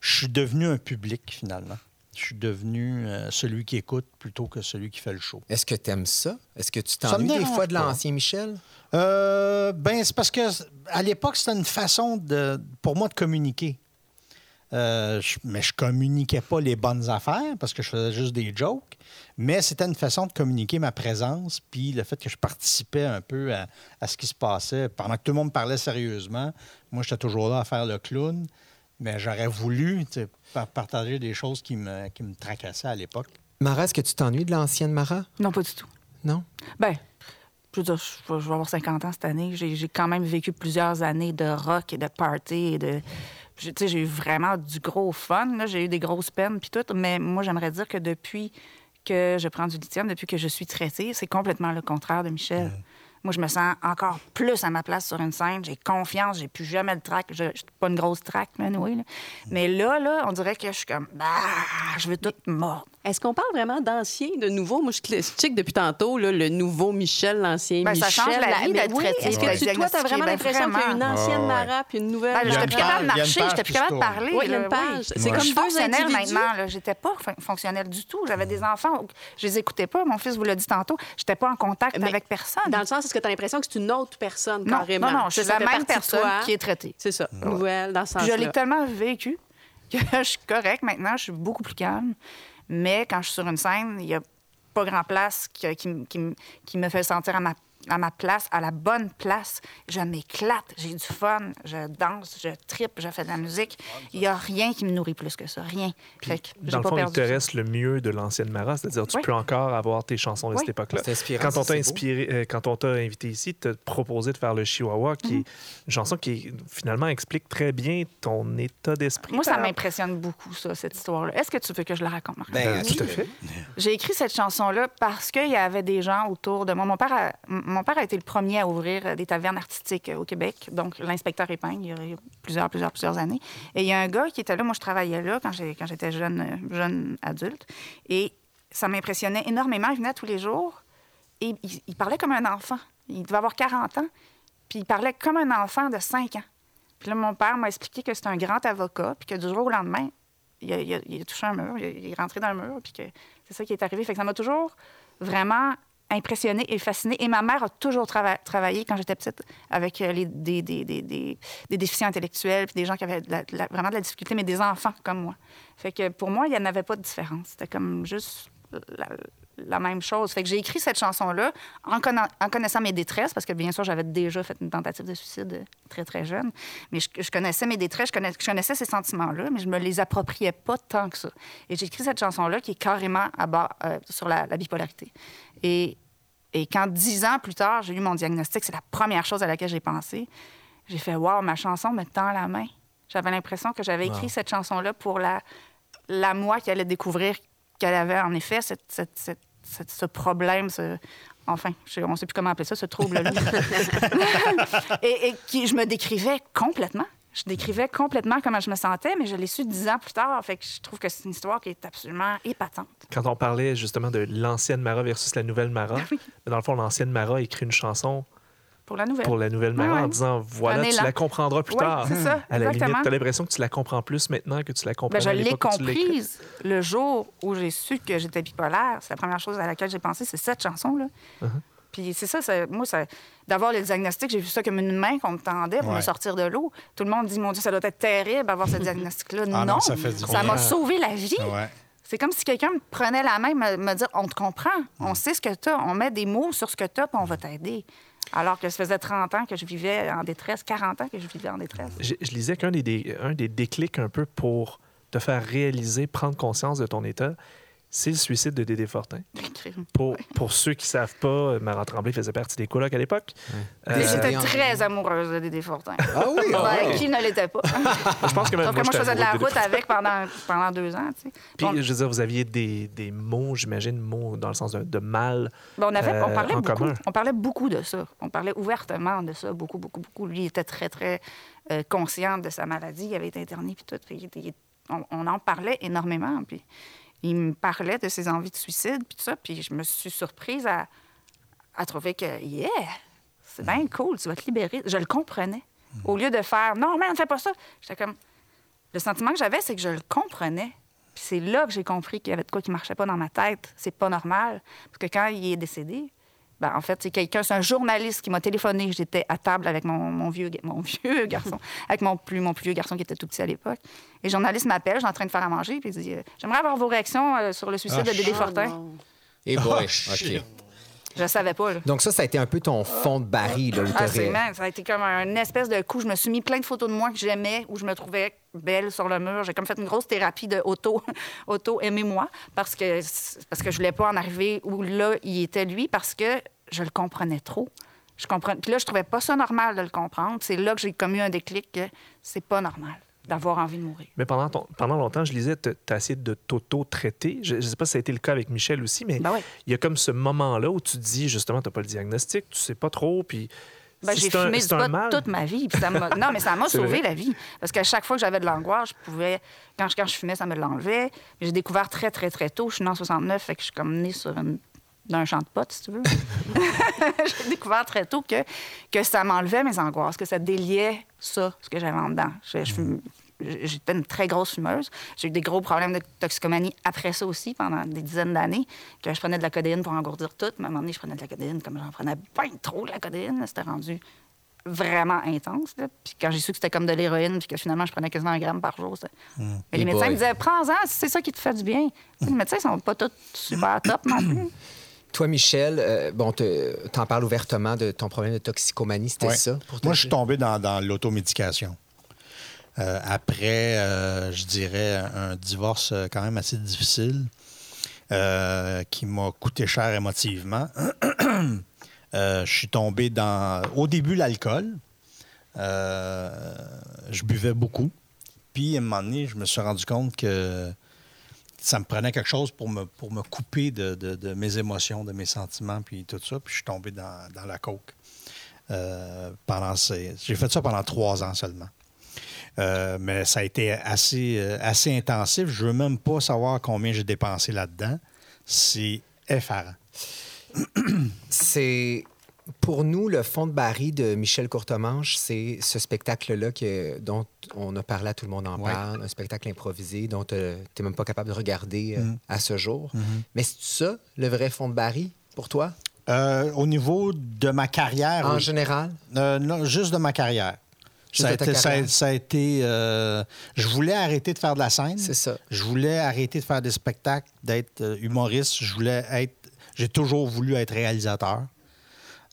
E: je suis devenu un public, finalement. Je suis devenu euh, celui qui écoute plutôt que celui qui fait le show.
B: Est-ce que tu aimes ça? Est-ce que tu t'ennuies des fois de l'ancien Michel?
E: Euh, ben, c'est parce que à l'époque, c'était une façon de, pour moi de communiquer. Euh, je- mais je communiquais pas les bonnes affaires parce que je faisais juste des jokes. Mais c'était une façon de communiquer ma présence, puis le fait que je participais un peu à, à ce qui se passait. Pendant que tout le monde parlait sérieusement, moi, j'étais toujours là à faire le clown. Mais j'aurais voulu partager des choses qui me, qui me tracassaient à l'époque.
B: Mara, est-ce que tu t'ennuies de l'ancienne Mara?
C: Non, pas du tout.
B: Non?
C: Ben, je veux dire, je vais je vais avoir 50 ans cette année. J'ai j'ai quand même vécu plusieurs années de rock et de party et de. j'ai- Tu sais, j'ai eu vraiment du gros fun. là. J'ai eu des grosses peines puis tout. Mais moi, j'aimerais dire que depuis que je prends du lithium, depuis que je suis traitée, c'est complètement le contraire de Michel. Moi, je me sens encore plus à ma place sur une scène. J'ai confiance, j'ai plus jamais le trac. Je, suis pas une grosse trac, mais là. Mais là, là, on dirait que je suis comme, bah, je veux tout mordre.
F: Est-ce qu'on parle vraiment d'ancien, de nouveau? Moi, je je check depuis tantôt, là, le nouveau Michel, l'ancien
C: Ben, ça
F: Michel.
C: change la vie
F: mais
C: d'être
F: oui,
C: traité,
F: Est-ce que tu, toi, tu as vraiment
C: Ben,
F: l'impression qu'il y a une ancienne
E: Ouais, ouais.
F: Mara puis une nouvelle
C: Ben, j'étais
E: une
C: plus capable de marcher, j'étais
E: qui
C: plus capable de parler.
F: Oui, il y a
C: là,
F: une page.
C: oui.
F: C'est
C: Je
F: comme
C: suis
F: deux
C: fonctionnelle
F: individus.
C: maintenant. là. J'étais pas fon- fonctionnelle du tout. J'avais des enfants. Je les écoutais pas. Mon fils vous l'a dit tantôt. J'étais pas en contact
F: Mais
C: avec personne.
F: Dans le sens, est-ce que tu as l'impression que c'est une autre personne,
C: non,
F: carrément?
C: non, non, je suis la même personne qui est traitée.
F: C'est ça, nouvelle, dans ce
C: Puis je l'ai tellement vécu que je suis correcte maintenant. Je suis beaucoup plus calme. Mais quand je suis sur une scène, il y a pas grand place qui, qui me fait sentir à ma, à ma place, à la bonne place. Je m'éclate, j'ai du fun, je danse, je tripe, je fais de la musique. Il n'y a rien qui me nourrit plus que ça. Rien. Fait que
D: Dans le
C: pas
D: fond, il te
C: ça.
D: reste le mieux de l'ancienne Mara, c'est-à-dire tu
C: Oui.
D: peux encore avoir tes chansons de
C: Oui.
D: cette époque-là.
B: C'est inspirant,
D: Quand on
B: ça,
D: t'a inspiré, euh, quand on t'a invité ici, te proposé de faire le Chihuahua, qui est
C: Mhm.
D: une chanson qui finalement explique très bien ton état d'esprit.
C: Moi, ça m'impressionne beaucoup, ça, cette histoire-là. Est-ce que tu veux que je la raconte, Marc?
B: Ben,
D: Euh, tout à fait.
C: J'ai écrit cette chanson-là parce qu'il y avait des gens autour de moi. Mon père, a, mon père a été le premier à ouvrir euh, des tavernes artistiques euh, au Québec, donc l'inspecteur Épingle, il y a- plusieurs, plusieurs, plusieurs années. Et il y a un gars qui était là, moi je travaillais là quand j'étais jeune, euh, jeune adulte, et ça m'impressionnait énormément. Il venait tous les jours et il, parlait comme un enfant. Il devait avoir 40 ans, puis il parlait comme un enfant de 5 ans. Puis là, mon père m'a expliqué que c'est un grand avocat, puis que du jour au lendemain, il a, touché un mur, il est rentré dans le mur, puis que c'est ça qui est arrivé. Fait que ça m'a toujours vraiment impressionnée et fascinée. Et ma mère a toujours trava- travaillé, quand j'étais petite, avec euh, les, des, des, des, des- déficients intellectuels, des gens qui avaient vraiment de la difficulté, mais des enfants comme moi. Fait que pour moi, il n'y en avait pas de différence. C'était comme juste la même chose. Fait que j'ai écrit cette chanson-là en, conna- en connaissant mes détresses, parce que bien sûr, j'avais déjà fait une tentative de suicide très, très jeune. Mais je, je connaissais mes détresses, je, connais- je connaissais ces sentiments-là, mais je me les appropriais pas tant que ça. Et j'ai écrit cette chanson-là qui est carrément à bas, euh, sur la, la bipolarité. Et, et quand dix ans plus tard, j'ai eu mon diagnostic, c'est la première chose à laquelle j'ai pensé. J'ai fait Waouh, ma chanson me tend la main. J'avais l'impression que j'avais écrit cette chanson-là pour la, la moi qui allait découvrir qu'elle avait en effet cette, cette- cette- ce problème, ce, enfin, je- on ne sait plus comment appeler ça, ce trouble-là. et et qui, je me décrivais complètement. Je décrivais complètement comment je me sentais, mais je l'ai su dix ans plus tard. Fait que je trouve que c'est une histoire qui est absolument épatante.
D: Quand on parlait justement de l'ancienne Mara versus la nouvelle Mara,
C: Ah
D: dans le fond, l'ancienne Mara a écrit une chanson
C: Pour la nouvelle.
D: pour la nouvelle Mara
C: Ouais, ouais.
D: en disant voilà, tu la comprendras plus
C: Oui,
D: tard.
C: c'est ça,
D: À la limite,
C: exactement.
D: tu as l'impression que tu la comprends plus maintenant que tu la
C: Ben,
D: comprenais
C: je l'ai comprise le jour où j'ai su que j'étais bipolaire. C'est la première chose à laquelle j'ai pensé, c'est cette chanson-là.
D: Uh-huh.
C: Puis c'est ça, ça- moi, ça, d'avoir le diagnostic, j'ai vu ça comme une main qu'on me tendait pour me
E: Ouais.
C: sortir de l'eau. Tout le monde dit, mon Dieu, ça doit être terrible avoir ce diagnostic-là.
E: Ah
C: non,
E: non, ça
C: m'a sauvé la vie.
E: Ouais.
C: C'est comme si quelqu'un me prenait la main et me, me dit On te comprend,
E: Mm.
C: on sait ce que tu as, on met des mots sur ce que tu as, puis on va t'aider. Alors que ça faisait 30 ans que je vivais en détresse, 40 ans que je vivais en détresse.
D: Je, je lisais qu'un des, des- des déclics un peu pour te faire réaliser, prendre conscience de ton état, c'est le suicide de Dédé Fortin. Pour, pour ceux qui ne savent pas, Marat Tremblay faisait partie des colocs à l'époque. Euh,
C: Et J'étais
B: en-
C: très amoureuse de Dédé Fortin.
B: Ah oui, ah
C: Ben. Qui ne l'était pas?
D: je pense que même
C: que moi, je faisais de la route avec pendant, pendant deux ans. tu sais.
D: Puis,
C: Bon,
D: je veux dire, vous aviez des, des mots, j'imagine, mots dans le sens de, de mal.
C: Ben, on, avait, on,
D: euh,
C: parlait
D: en
C: beaucoup,
D: commun.
C: on parlait beaucoup de ça. On parlait ouvertement de ça, beaucoup, beaucoup, beaucoup. Lui, il était très, très euh, conscient de sa maladie. Il avait été interné, puis tout. Puis il était- il- on, on en parlait énormément. Puis il me parlait de ses envies de suicide, puis tout ça. Puis je me suis surprise à, à trouver que, yeah, c'est bien cool, tu vas te libérer. Je le comprenais. Au lieu de faire, non, mais ne fais pas ça. J'étais comme, le sentiment que j'avais, c'est que je le comprenais. Puis c'est là que j'ai compris qu'il y avait de quoi qui marchait pas dans ma tête. C'est pas normal. Parce que quand il est décédé, ben, en fait, c'est quelqu'un, c'est un journaliste qui m'a téléphoné. J'étais à table avec mon, mon vieux, ga- mon vieux garçon, avec mon plus, mon plus vieux garçon qui était tout petit à l'époque. Et le journaliste m'appelle, je suis en train de faire à manger, puis il dit euh, J'aimerais avoir vos réactions euh, sur le suicide
E: Ah,
C: de Dédé
F: Oh,
C: Fortin.
B: Et boy,
E: Oh,
B: OK.
C: Je savais pas, là.
B: Donc ça, ça a été un peu ton fond de baril. Là, où
C: Ah, ça a été comme un espèce de coup. Je me suis mis plein de photos de moi que j'aimais, où je me trouvais belle sur le mur. J'ai comme fait une grosse thérapie de auto, auto aimez-moi parce que parce que je voulais pas en arriver où là il était lui parce que je le comprenais trop. Je comprends. Puis là, je trouvais pas ça normal de le comprendre. C'est là que j'ai comme eu un déclic que c'est pas normal d'avoir envie de mourir.
D: Mais pendant, ton- pendant longtemps, je lisais, tu as essayé de t'auto-traiter. Je ne sais pas si ça a été le cas avec Michel aussi, mais
C: Ben
D: il y a comme ce moment-là où tu te dis, justement, tu n'as pas le diagnostic, tu sais pas trop, puis
C: Ben, j'ai fumé du pot
D: mal.
C: toute ma vie. ça non, mais ça m'a sauvé
D: vrai?
C: la vie. Parce qu'à chaque fois que j'avais de l'angoisse, je pouvais. Quand je, quand je fumais, ça me l'enlevait. J'ai découvert très, très, très tôt. Je suis née en 69, fait que je suis comme née sur une d'un champ de potes, si tu veux. J'ai découvert très tôt que, que ça m'enlevait mes angoisses, que ça déliait ça, ce que j'avais en dedans. Je- je fume- J'étais une très grosse fumeuse. J'ai eu des gros problèmes de toxicomanie après ça aussi, pendant des dizaines d'années, que je prenais de la codéine pour engourdir tout. Mais à un moment donné, je prenais de la codéine, comme j'en prenais bien trop de la codéine, c'était rendu vraiment intense. là. Puis quand j'ai su que c'était comme de l'héroïne, puis que finalement, je prenais quasiment un gramme par jour, c'était- Mais
B: Et
C: les médecins
B: boy.
C: me disaient, prends-en, si c'est ça qui te fait du bien. Les médecins sont pas tous super top non plus.
B: Toi, Michel, euh, bon, te- t'en parles ouvertement de ton problème de toxicomanie, c'était
E: Ouais.
B: ça? Pour
E: Moi, je suis tombé dans, dans l'automédication. Euh, après, euh, je dirais, un divorce euh, quand même assez difficile qui m'a coûté cher émotivement. Je suis tombé dans, au début, l'alcool. Je buvais beaucoup. Puis, à un moment donné, je me suis rendu compte que ça me prenait quelque chose pour me, pour me couper de, de- mes émotions, de mes sentiments, puis tout ça. Puis, je suis tombé dans, la coke. Pendant J'ai fait ça pendant trois ans seulement. Euh, mais ça a été assez, euh, assez intensif. Je veux même pas savoir combien j'ai dépensé là-dedans. C'est effarant.
B: C'est pour nous le fond de baril de Michel Courtemanche, c'est ce spectacle-là que- dont on a parlé à tout le monde en
E: Ouais.
B: parle, un spectacle improvisé dont tu n'es même pas capable de regarder euh,
E: Mhm.
B: à ce jour. Mais c'est ça le vrai fond de baril pour toi?
E: Euh, au niveau de ma carrière,
B: en
E: oui.
B: général?
E: Euh, non, juste de ma carrière. Ça a, été, ça a-
B: carrière.
E: ça a été, euh, je voulais arrêter de faire de la scène.
B: C'est ça.
E: Je voulais arrêter de faire des spectacles, d'être euh, humoriste. Je voulais être. J'ai toujours voulu être réalisateur.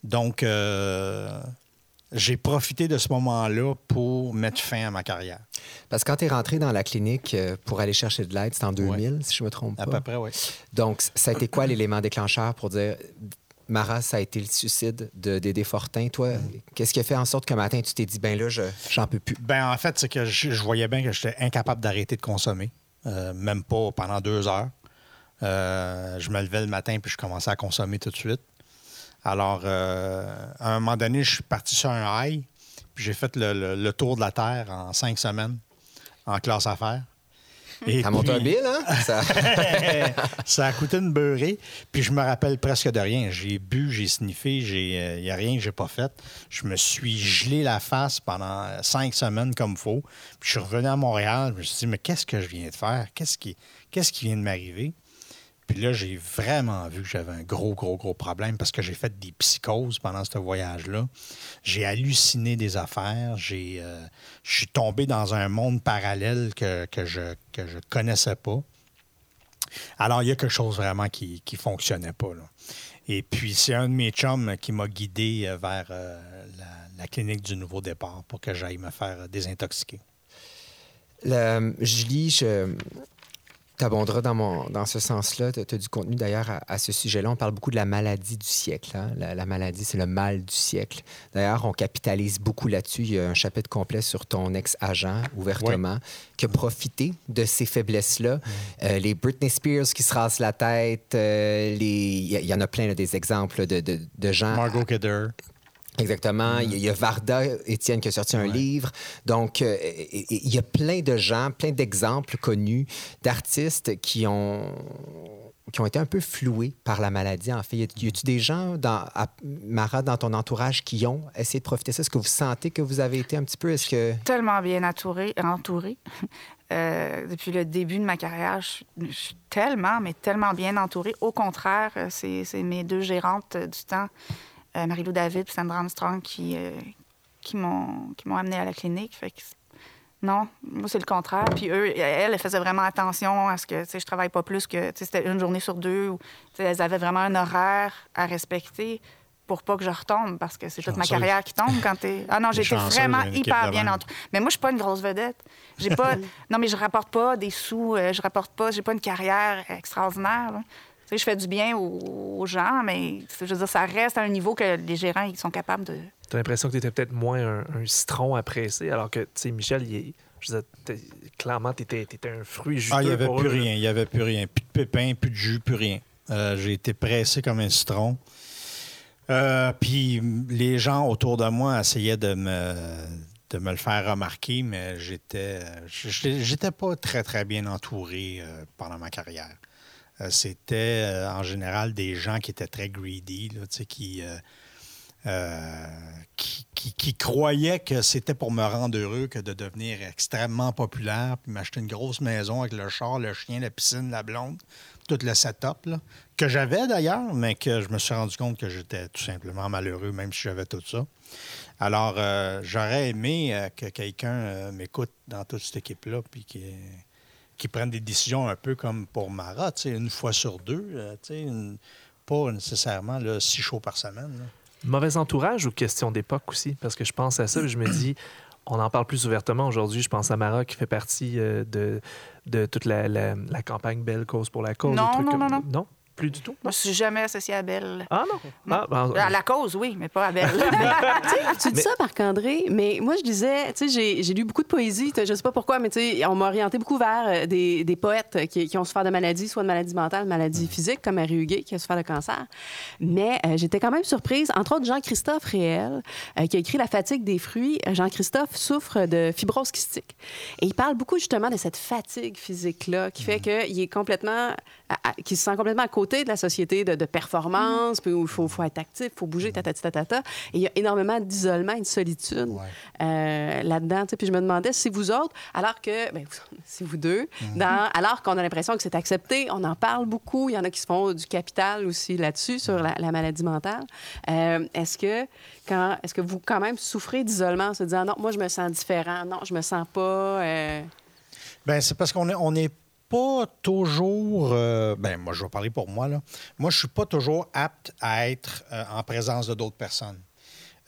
E: Donc, euh, j'ai profité de ce moment-là pour mettre fin à ma carrière.
B: Parce que quand tu es rentré dans la clinique pour aller chercher de l'aide, c'était en 2000, si je me trompe
E: À
B: pas.
E: peu près, oui.
B: Donc, ça a été quoi l'élément déclencheur pour dire Mara, ça a été le suicide de Dédé Fortin. Toi, qu'est-ce qui a fait en sorte qu'un matin, tu t'es dit, ben là, je- j'en peux plus?
E: Ben, en fait, c'est que je, voyais bien que j'étais incapable d'arrêter de consommer, Euh, même pas pendant deux heures. Euh, je me levais le matin puis je commençais à consommer tout de suite. Alors, euh, à un moment donné, je suis parti sur un high, puis j'ai fait le, le- le tour de la Terre en cinq semaines en classe affaires. Et
B: Ça monte un
E: puis-
B: bill, hein? Ça-
E: ça a coûté une beurrée, puis je me rappelle presque de rien. J'ai bu, j'ai sniffé, il n'y a rien que j'ai pas fait. Je me suis gelé la face pendant euh, cinq semaines comme faut. Puis je suis revenu à Montréal, je me suis dit, mais qu'est-ce que je viens de faire? Qu'est-ce qui, qu'est-ce qui vient de m'arriver? Puis là, j'ai vraiment vu que j'avais un gros, gros, gros problème parce que j'ai fait des psychoses pendant ce voyage-là. J'ai halluciné des affaires. J'ai, euh, je suis tombé dans un monde parallèle que, que je que je connaissais pas. Alors, il y a quelque chose vraiment qui ne fonctionnait pas. Et puis, c'est un de mes chums qui m'a guidé euh, vers euh, la, clinique du nouveau départ pour que j'aille me faire désintoxiquer.
B: Julie, je t'abonderas dans, mon, dans ce sens-là. Tu as du contenu d'ailleurs à, à ce sujet-là. On parle beaucoup de la maladie du siècle. hein. La, la maladie, c'est le mal du siècle. D'ailleurs, on capitalise beaucoup là-dessus. Il y a un chapitre complet sur ton ex-agent, ouvertement, qui a profité de ces faiblesses-là. Euh, les Britney Spears qui se rasent la tête, euh, les... il y, a- il y en a plein là, des exemples de, de- de gens
E: Margot Kidder.
B: Exactement. Il y a- il y a Varda, Étienne, qui a sorti un livre. Donc, euh, il y a plein de gens, plein d'exemples connus d'artistes qui ont qui ont été un peu floués par la maladie, en fait. Y a- y a-tu des gens, dans, à, Mara, dans ton entourage, qui ont essayé de profiter de ça? Est-ce que vous sentez que vous avez été un petit peu... Est-ce que...
C: tellement bien entourée. entourée. Euh, depuis le début de ma carrière, je suis, je suis tellement, mais tellement bien entourée. Au contraire, euh, c'est c'est mes deux gérantes euh, du temps, euh, Marie-Lou David et Sandra Armstrong, qui, euh, qui m'ont amenée à la clinique. Fait que, non, moi, c'est le contraire. Puis eux, elles, elles faisaient vraiment attention à ce que tu sais, je travaille pas plus que tu sais, c'était une journée sur deux. Ou, tu sais, elles avaient vraiment un horaire à respecter pour pas que je retombe parce que c'est toute ma carrière qui tombe quand t'es. Ah non, j'étais vraiment hyper bien entourée. Mais moi, je suis pas une grosse vedette. J'ai pas. non, mais je rapporte pas des sous. euh, je rapporte pas. J'ai pas une carrière extraordinaire. là. Tu sais, je fais du bien aux, aux gens, mais je veux dire, ça reste à un niveau que les gérants ils sont capables de.
D: T'as l'impression que t'étais peut-être moins un, un citron à presser, alors que, tu sais, Michel, il est- je veux dire, clairement, t'étais étais un fruit juteux
E: Ah, il n'y avait
D: pour
E: plus
D: eux,
E: rien. Il n'y avait plus rien. Plus de pépins, plus de jus, plus rien. Euh, J'ai été pressé comme un citron. Euh, puis les gens autour de moi essayaient de me, de me le faire remarquer, mais j'étais j'étais j'étais pas très, très bien entouré euh, pendant ma carrière. Euh, C'était euh, en général des gens qui étaient très greedy, euh, qui, croyaient que c'était pour me rendre heureux que de devenir extrêmement populaire, puis m'acheter une grosse maison avec le char, le chien, la piscine, la blonde, tout le setup, que j'avais d'ailleurs, mais que je me suis rendu compte que j'étais tout simplement malheureux, même si j'avais tout ça. Alors, j'aurais aimé que quelqu'un m'écoute dans toute cette équipe-là, puis qui, qui prenne des décisions un peu comme pour Mara, tu sais, une fois sur deux, euh, tu sais, une- pas nécessairement là, six shows par semaine. là.
D: Mauvais entourage ou question d'époque aussi? Parce que je pense à ça et je me dis, on en parle plus ouvertement aujourd'hui. Je pense à Mara qui fait partie euh, de, de toute la, la- la campagne Belle Cause pour la cause.
C: Non,
D: comme-
C: non, non.
D: Non? Plus du tout?
C: Moi, je suis jamais associée à Belle.
D: Ah non? Ah, ben,
C: À la cause, oui, mais pas à Belle.
F: Tu dis ça, Marc-André, mais moi, je disais, tu sais, j'ai- lu beaucoup de poésie, je sais pas pourquoi, mais tu sais, on m'a orienté beaucoup vers euh, des, des poètes qui, qui ont souffert de maladies, soit de maladies mentales, maladies physiques, comme Marie Huguet, qui a souffert de cancer. Mais euh, j'étais quand même surprise, entre autres, Jean-Christophe Réel, euh, qui a écrit La fatigue des fruits. Euh, Jean-Christophe souffre de fibrose kystique. Et il parle beaucoup, justement, de cette fatigue physique-là, qui fait qu'il est complètement, qu'il se sent complètement à côté de la société de, de performance, puis où il faut, faut être actif, il faut bouger, tatati, tatata. Et il y a énormément d'isolement et de solitude euh, là-dedans. Puis je me demandais si vous autres, alors que, ben, si vous deux, dans, alors qu'on a l'impression que c'est accepté, on en parle beaucoup, il y en a qui se font du capital aussi là-dessus, sur la, la maladie mentale. Euh, est-ce que, quand, est-ce que vous, quand même, souffrez d'isolement en se disant, non, moi, je me sens différent, non, je me sens pas... euh,
E: Ben, c'est parce qu'on n'est on n'est pas toujours. euh, ben, moi, je vais parler pour moi. Là. Moi, je suis pas toujours apte à être euh, en présence de d'autres personnes.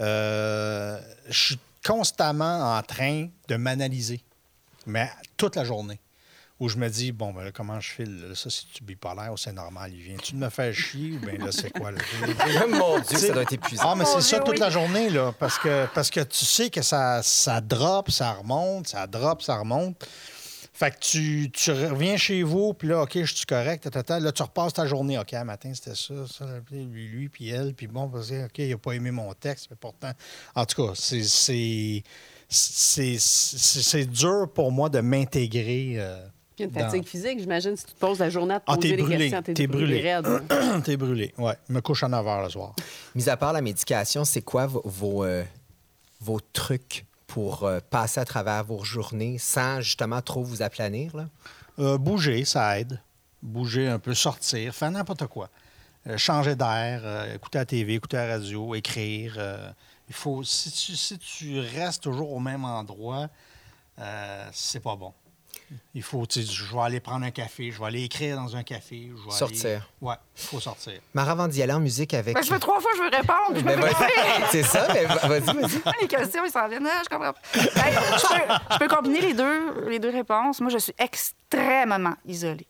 E: Euh, je suis constamment en train de m'analyser, mais toute la journée. Où je me dis, bon, ben là, comment je file? Là, ça, c'est-tu bipolaire ou c'est normal? Il vient-tu de me faire chier? Ou bien là, c'est quoi? Là?
B: Mon Dieu, ça doit être épuisant.
E: Ah, mais c'est ça
C: Dieu,
E: toute
C: oui.
E: la journée, là, parce que, parce que tu sais que ça, ça drop, ça remonte, ça drop, ça remonte. Fait que tu, tu reviens chez vous, puis là, OK, je suis correct, là, tu repasses ta journée. OK, un matin, c'était ça, lui, lui, puis elle, puis bon, parce que, OK, il n'a pas aimé mon texte, mais pourtant. En tout cas, c'est. c'est c'est c'est- c'est dur pour moi de m'intégrer. euh,
F: Puis une
E: dans-
F: fatigue physique, j'imagine, si tu te poses la journée à te
E: Ah,
F: poser
E: t'es
F: des
E: brûlé,
F: questions,
E: t'es brûlé. T'es brûlé, ouais. Je me couche à 9 h le soir.
B: Mis à part la médication, c'est quoi vos, vos, euh, vos trucs pour euh, passer à travers vos journées sans justement trop vous aplanir?
E: Euh, bouger, ça aide. Bouger un peu, sortir, faire n'importe quoi. Euh, changer d'air, écouter la TV, écouter la radio, écrire. il faut, si tu, si tu restes toujours au même endroit, c'est pas bon. Il faut, tu sais, je vais aller prendre un café, je vais aller écrire dans un café. Je vais
B: Sortir.
E: aller- Ouais, il faut sortir.
B: Mara, avant d'y aller en musique avec.
C: Ben, je fais trois fois, je veux répondre. je me
B: Ben, vas-y. C'est ça, mais va- vas-y, vas-y.
C: les questions, ils s'en viennent. Ah, je comprends. pas. Ben, je, peux, je peux combiner les deux, les deux réponses. Moi, je suis extrêmement isolée.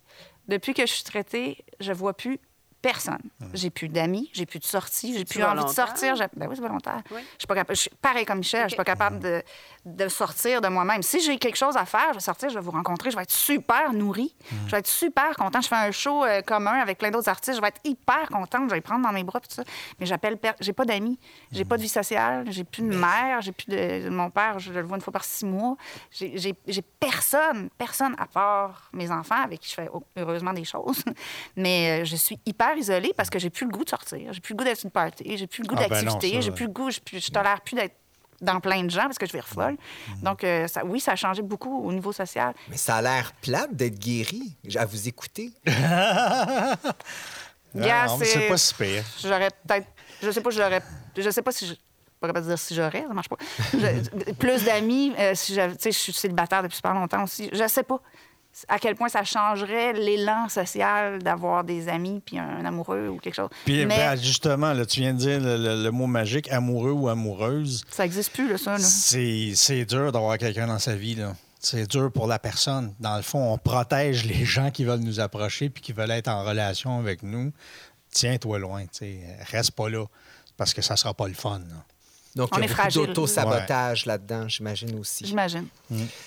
C: Depuis que je suis traitée, je vois plus personne. J'ai plus d'amis, j'ai plus de sorties, j'ai plus envie de sortir. Ben oui, c'est volontaire.
F: Oui.
C: Je suis pas capable. Je suis pareil comme Michel, je suis pas capable de, de sortir de moi-même. Si j'ai quelque chose à faire, je vais sortir, je vais vous rencontrer, je vais être super nourrie, je vais être super contente. Je fais un show euh, commun avec plein d'autres artistes, je vais être hyper contente, je vais les prendre dans mes bras, tout ça. Mais j'appelle, per- j'ai pas d'amis, j'ai pas de vie sociale, j'ai plus de mère, j'ai plus de, mon père, je le vois une fois par six mois. J'ai- personne, personne à part mes enfants avec qui je fais heureusement des choses. Mais euh, je suis hyper isolée parce que j'ai plus le goût de sortir, j'ai plus le goût d'être une party, j'ai plus le goût
E: Ah, ben
C: d'activité, j'ai plus le goût, je, je tolère plus d'être dans plein de gens parce que je vais folle. Donc, euh, ça, oui, ça a changé beaucoup au niveau social.
B: Mais ça a l'air plate d'être guéri à vous écouter.
C: Gars,
E: Ah, non, mais c'est pas si pire.
C: J'aurais peut-être. Je sais pas, j'aurais. Je sais pas si je. Pourrais pas dire si j'aurais, ça marche pas. Je- plus d'amis, euh, si j'avais- tu sais, je suis célibataire depuis super longtemps aussi. Je sais pas à quel point ça changerait l'élan social d'avoir des amis puis un amoureux ou quelque chose.
E: Puis
C: Mais
E: ben, justement, là, tu viens de dire le, le- le mot magique, amoureux ou amoureuse.
C: ça existe plus, là, ça.
E: C'est dur d'avoir quelqu'un dans sa vie. là. C'est dur pour la personne. Dans le fond, on protège les gens qui veulent nous approcher puis qui veulent être en relation avec nous. Tiens-toi loin. Reste pas là parce que ça sera pas le fun. là.
B: Donc,
C: On
B: il y
C: est
B: a beaucoup d'auto-sabotage là-dedans, j'imagine aussi.
C: J'imagine.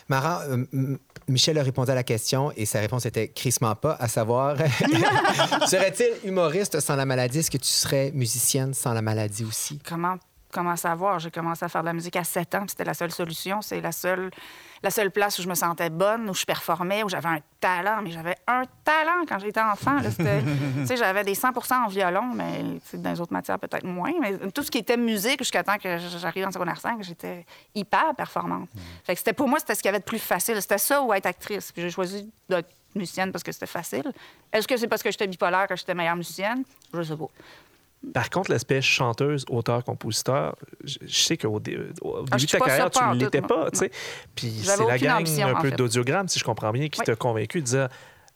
B: Mara, euh, Michel a répondu à la question et sa réponse était crissement pas, à savoir serait-il humoriste sans la maladie? Est-ce que tu serais musicienne sans la maladie aussi?
C: Comment, comment savoir? J'ai commencé à faire de la musique à 7 ans, puis c'était la seule solution. C'est la seule, la seule place où je me sentais bonne, où je performais, où j'avais un talent. Mais j'avais un talent quand j'étais enfant. j'avais des 100% en violon, mais dans les autres matières, peut-être moins. Mais tout ce qui était musique, jusqu'à temps que j'arrive en secondaire 5, j'étais hyper performante. Fait que c'était pour moi, c'était ce qu'il y avait de plus facile. C'était ça ou être actrice. Puis j'ai choisi d'être musicienne parce que c'était facile. Est-ce que c'est parce que j'étais bipolaire que j'étais meilleure musicienne? Je sais pas.
D: Par contre, l'aspect chanteuse, auteur, compositeur, je, je sais qu'au dé- au début
C: Ah, je
D: de ta carrière, tu ne l'étais pas.
C: moi.
D: tu sais. Puis c'est la gang
C: ambition,
D: un peu
C: fait.
D: d'audiogramme, si je comprends bien, qui
C: Oui.
D: t'a convaincu de dire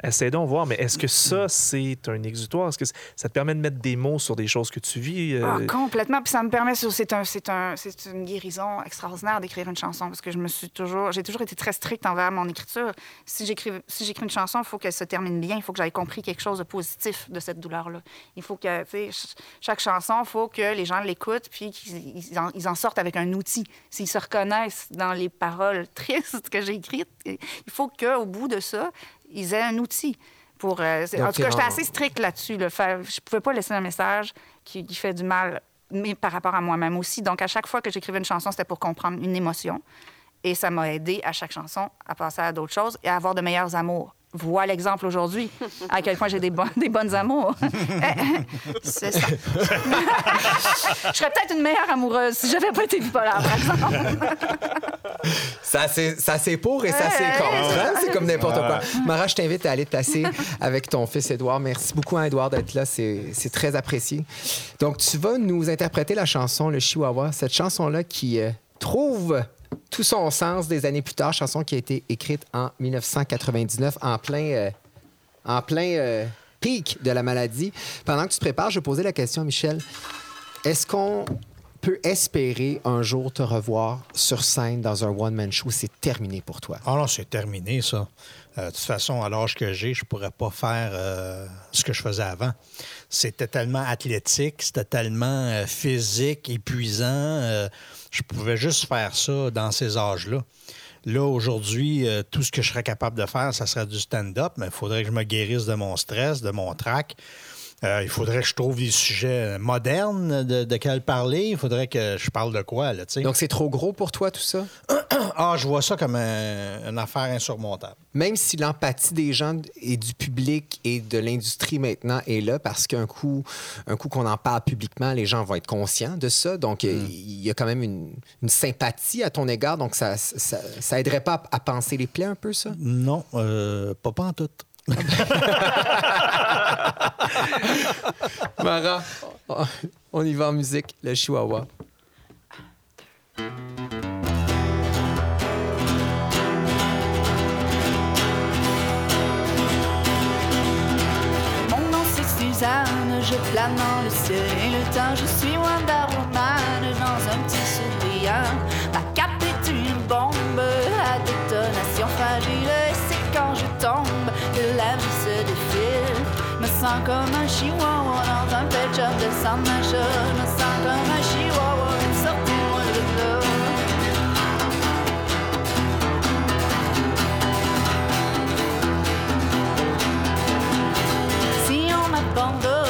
D: essaie donc voir, mais est-ce que ça, c'est un exutoire? Est-ce que ça te permet de mettre des mots sur des choses que tu vis? euh,
C: Ah, complètement. Puis ça me permet, c'est un, un, une guérison extraordinaire d'écrire une chanson parce que je me suis toujours, j'ai toujours été très stricte envers mon écriture. Si j'écris, si une chanson, il faut qu'elle se termine bien. Il faut que j'aie compris quelque chose de positif de cette douleur-là. Il faut que, tu sais, ch- chaque chanson, il faut que les gens l'écoutent puis qu'ils ils en, en sortent avec un outil. S'ils se reconnaissent dans les paroles tristes que j'ai écrites, il faut qu'au bout de ça, ils aient un outil. Pour, euh,
B: Donc,
C: en tout cas, j'étais assez stricte là-dessus. Là. Je pouvais pas laisser un message qui, qui fait du mal, mais par rapport à moi-même aussi. Donc, à chaque fois que j'écrivais une chanson, c'était pour comprendre une émotion. Et ça m'a aidé à chaque chanson à passer à d'autres choses et à avoir de meilleurs amours. Vois l'exemple aujourd'hui, à quel point j'ai des, bon- des bonnes amours. C'est ça. je serais peut-être une meilleure amoureuse si j'avais pas été bipolaire, par exemple.
B: Ça, c'est ça, c'est pour et ça, c'est contre. hein? C'est comme n'importe quoi. Mara, je t'invite à aller te placer avec ton fils Édouard. Merci beaucoup, hein, Édouard, d'être là. C'est c'est très apprécié. Donc, tu vas nous interpréter la chanson Le Chihuahua, cette chanson-là qui euh, trouve tout son sens des années plus tard, chanson qui a été écrite en 1999 en plein, euh, en plein euh, pic de la maladie. Pendant que tu te prépares, je vais poser la question à Michel. Est-ce qu'on peut espérer un jour te revoir sur scène dans un one-man show? C'est terminé pour toi.
E: Ah non, c'est terminé, ça. Euh, de toute façon, à l'âge que j'ai, je pourrais pas faire euh, ce que je faisais avant. C'était tellement athlétique, c'était tellement euh, physique, épuisant. je pouvais juste faire ça dans ces âges-là. Là, aujourd'hui, tout ce que je serais capable de faire, ça serait du stand-up, mais il faudrait que je me guérisse de mon stress, de mon trac. Euh, il faudrait que je trouve des sujets modernes de, de quels parler. Il faudrait que je parle de quoi, là, tu sais.
B: Donc, c'est trop gros pour toi, tout ça?
E: Ah, je vois ça comme un- une affaire insurmontable.
B: Même si l'empathie des gens et du public et de l'industrie maintenant est là, parce qu'un coup, un coup qu'on en parle publiquement, les gens vont être conscients de ça. Donc, il y a quand même une, une sympathie à ton égard. Donc, ça, ça, ça aiderait pas à, à penser les plaies un peu, ça?
E: Non, euh, pas, pas en tout.
B: Mara, on y va en musique, le chihuahua.
C: Mon nom c'est Suzanne, je flamme dans le ciel et le temps, je suis Wanda Woman dans un petit sourire. Ma cape est une bombe à détonation fragile, c'est quand je tombe vie se défile. Me sens comme un chihuahua dans un pet shop de San Nacho. Me sens comme un chihuahua, sortez-moi de là. Si on m'abandonne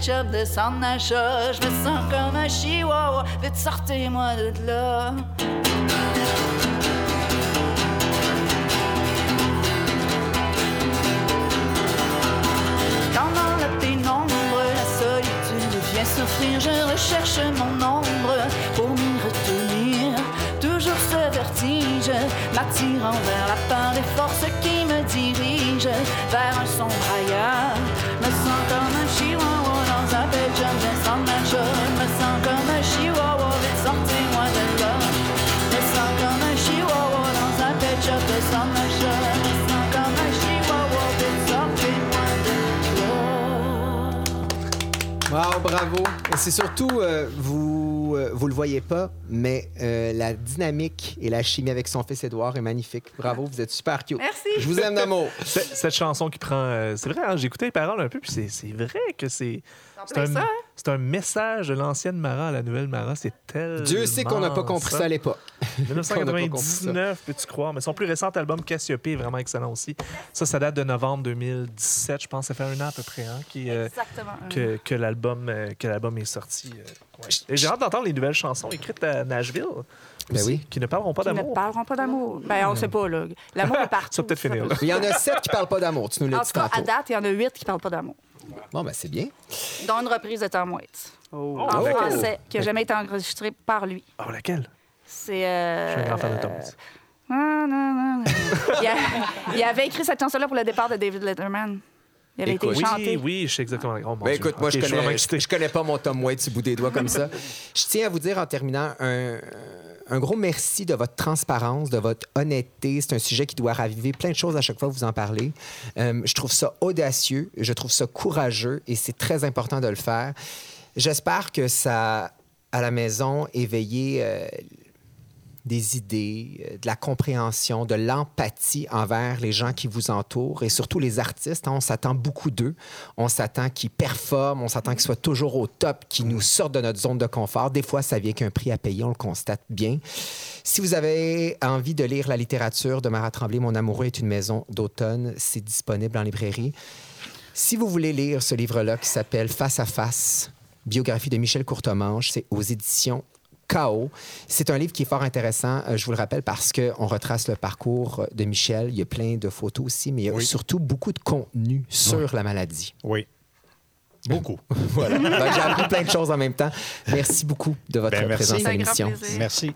C: de. Je me sens comme un chihuahua, vite sortez-moi de là. Quand dans la pénombre, la solitude vient s'offrir, je recherche mon ombre pour m'y retenir. Toujours ce vertige m'attirant vers la part des forces qui me dirigent vers un sombre ailleurs.
B: Wow, bravo. C'est surtout, euh, vous euh, vous le voyez pas, mais euh, la dynamique et la chimie avec son fils Édouard est magnifique. Bravo, vous êtes super cute.
H: Merci.
B: Je vous aime d'amour.
D: Cette chanson qui prend. euh, c'est vrai, hein, j'ai écouté les paroles un peu, puis c'est- c'est vrai que c'est. C'est un,
H: ça, hein?
D: c'est un message de l'ancienne Mara à la nouvelle Mara. C'est tellement.
B: Dieu sait qu'on n'a pas compris ça à l'époque. Qu'on n'a pas compris
D: 1999, peux-tu croire? Mais son plus récent album, Cassiope, est vraiment excellent aussi. Ça, ça date de novembre 2017, je pense. Ça fait un an à peu près hein, qui, euh,
H: Exactement.
D: que, que l'album euh, que l'album est sorti. euh, ouais. Et j'ai hâte d'entendre les nouvelles chansons écrites à Nashville.
B: Ben oui.
D: Qui ne parleront pas
H: Qui ne
D: d'amour.
H: parleront pas d'amour. Ben, on sait pas, là. L'amour est partout.
D: Ça peut-être finir, là.
B: Il y en a sept qui parlent pas d'amour, tu nous l'as
H: En
B: dit
H: tout cas, à
B: tantôt.
H: date, il y en a huit qui parlent pas d'amour.
B: Bon, ben c'est bien.
H: Dont une reprise de Tom Waits.
I: Oh.
H: En
B: Oh.
H: français, qui n'a jamais été enregistrée par lui.
D: Oh, laquelle?
H: C'est. euh,
D: Je suis un grand fan de Tom Waits.
H: Non, non, non. il, a- il avait écrit cette chanson-là pour le départ de David Letterman. Il avait
B: Écoute.
H: été chanté.
D: Oui, oui, je sais exactement. Oh, mon
B: Ben
D: Dieu.
B: écoute, moi, je, connais,
D: excité.
B: je, je connais pas mon Tom Waits du bout des doigts comme ça. Je tiens à vous dire en terminant un, un gros merci de votre transparence, de votre honnêteté. C'est un sujet qui doit raviver plein de choses à chaque fois que vous en parlez. Euh, je trouve ça audacieux, je trouve ça courageux et c'est très important de le faire. J'espère que ça, à la maison, éveillé euh, des idées, euh, de la compréhension, de l'empathie envers les gens qui vous entourent et surtout les artistes. hein, on s'attend beaucoup d'eux. On s'attend qu'ils performent, on s'attend qu'ils soient toujours au top, qu'ils nous sortent de notre zone de confort. Des fois, ça vient qu'un prix à payer, on le constate bien. Si vous avez envie de lire la littérature de Marat Tremblay, Mon amoureux est une maison d'automne, c'est disponible en librairie. Si vous voulez lire ce livre-là qui s'appelle Face à face, biographie de Michel Courtemanche, c'est aux éditions Chaos. C'est un livre qui est fort intéressant, euh, je vous le rappelle, parce qu'on retrace le parcours de Michel. Il y a plein de photos aussi, mais il y a
E: Oui.
B: surtout beaucoup de contenu sur la maladie.
E: Oui. Beaucoup.
B: Voilà. Donc, J'ai appris plein de choses en même temps. Merci beaucoup de votre
E: Ben, merci.
B: présence à l'émission.
H: plaisir.
E: Merci.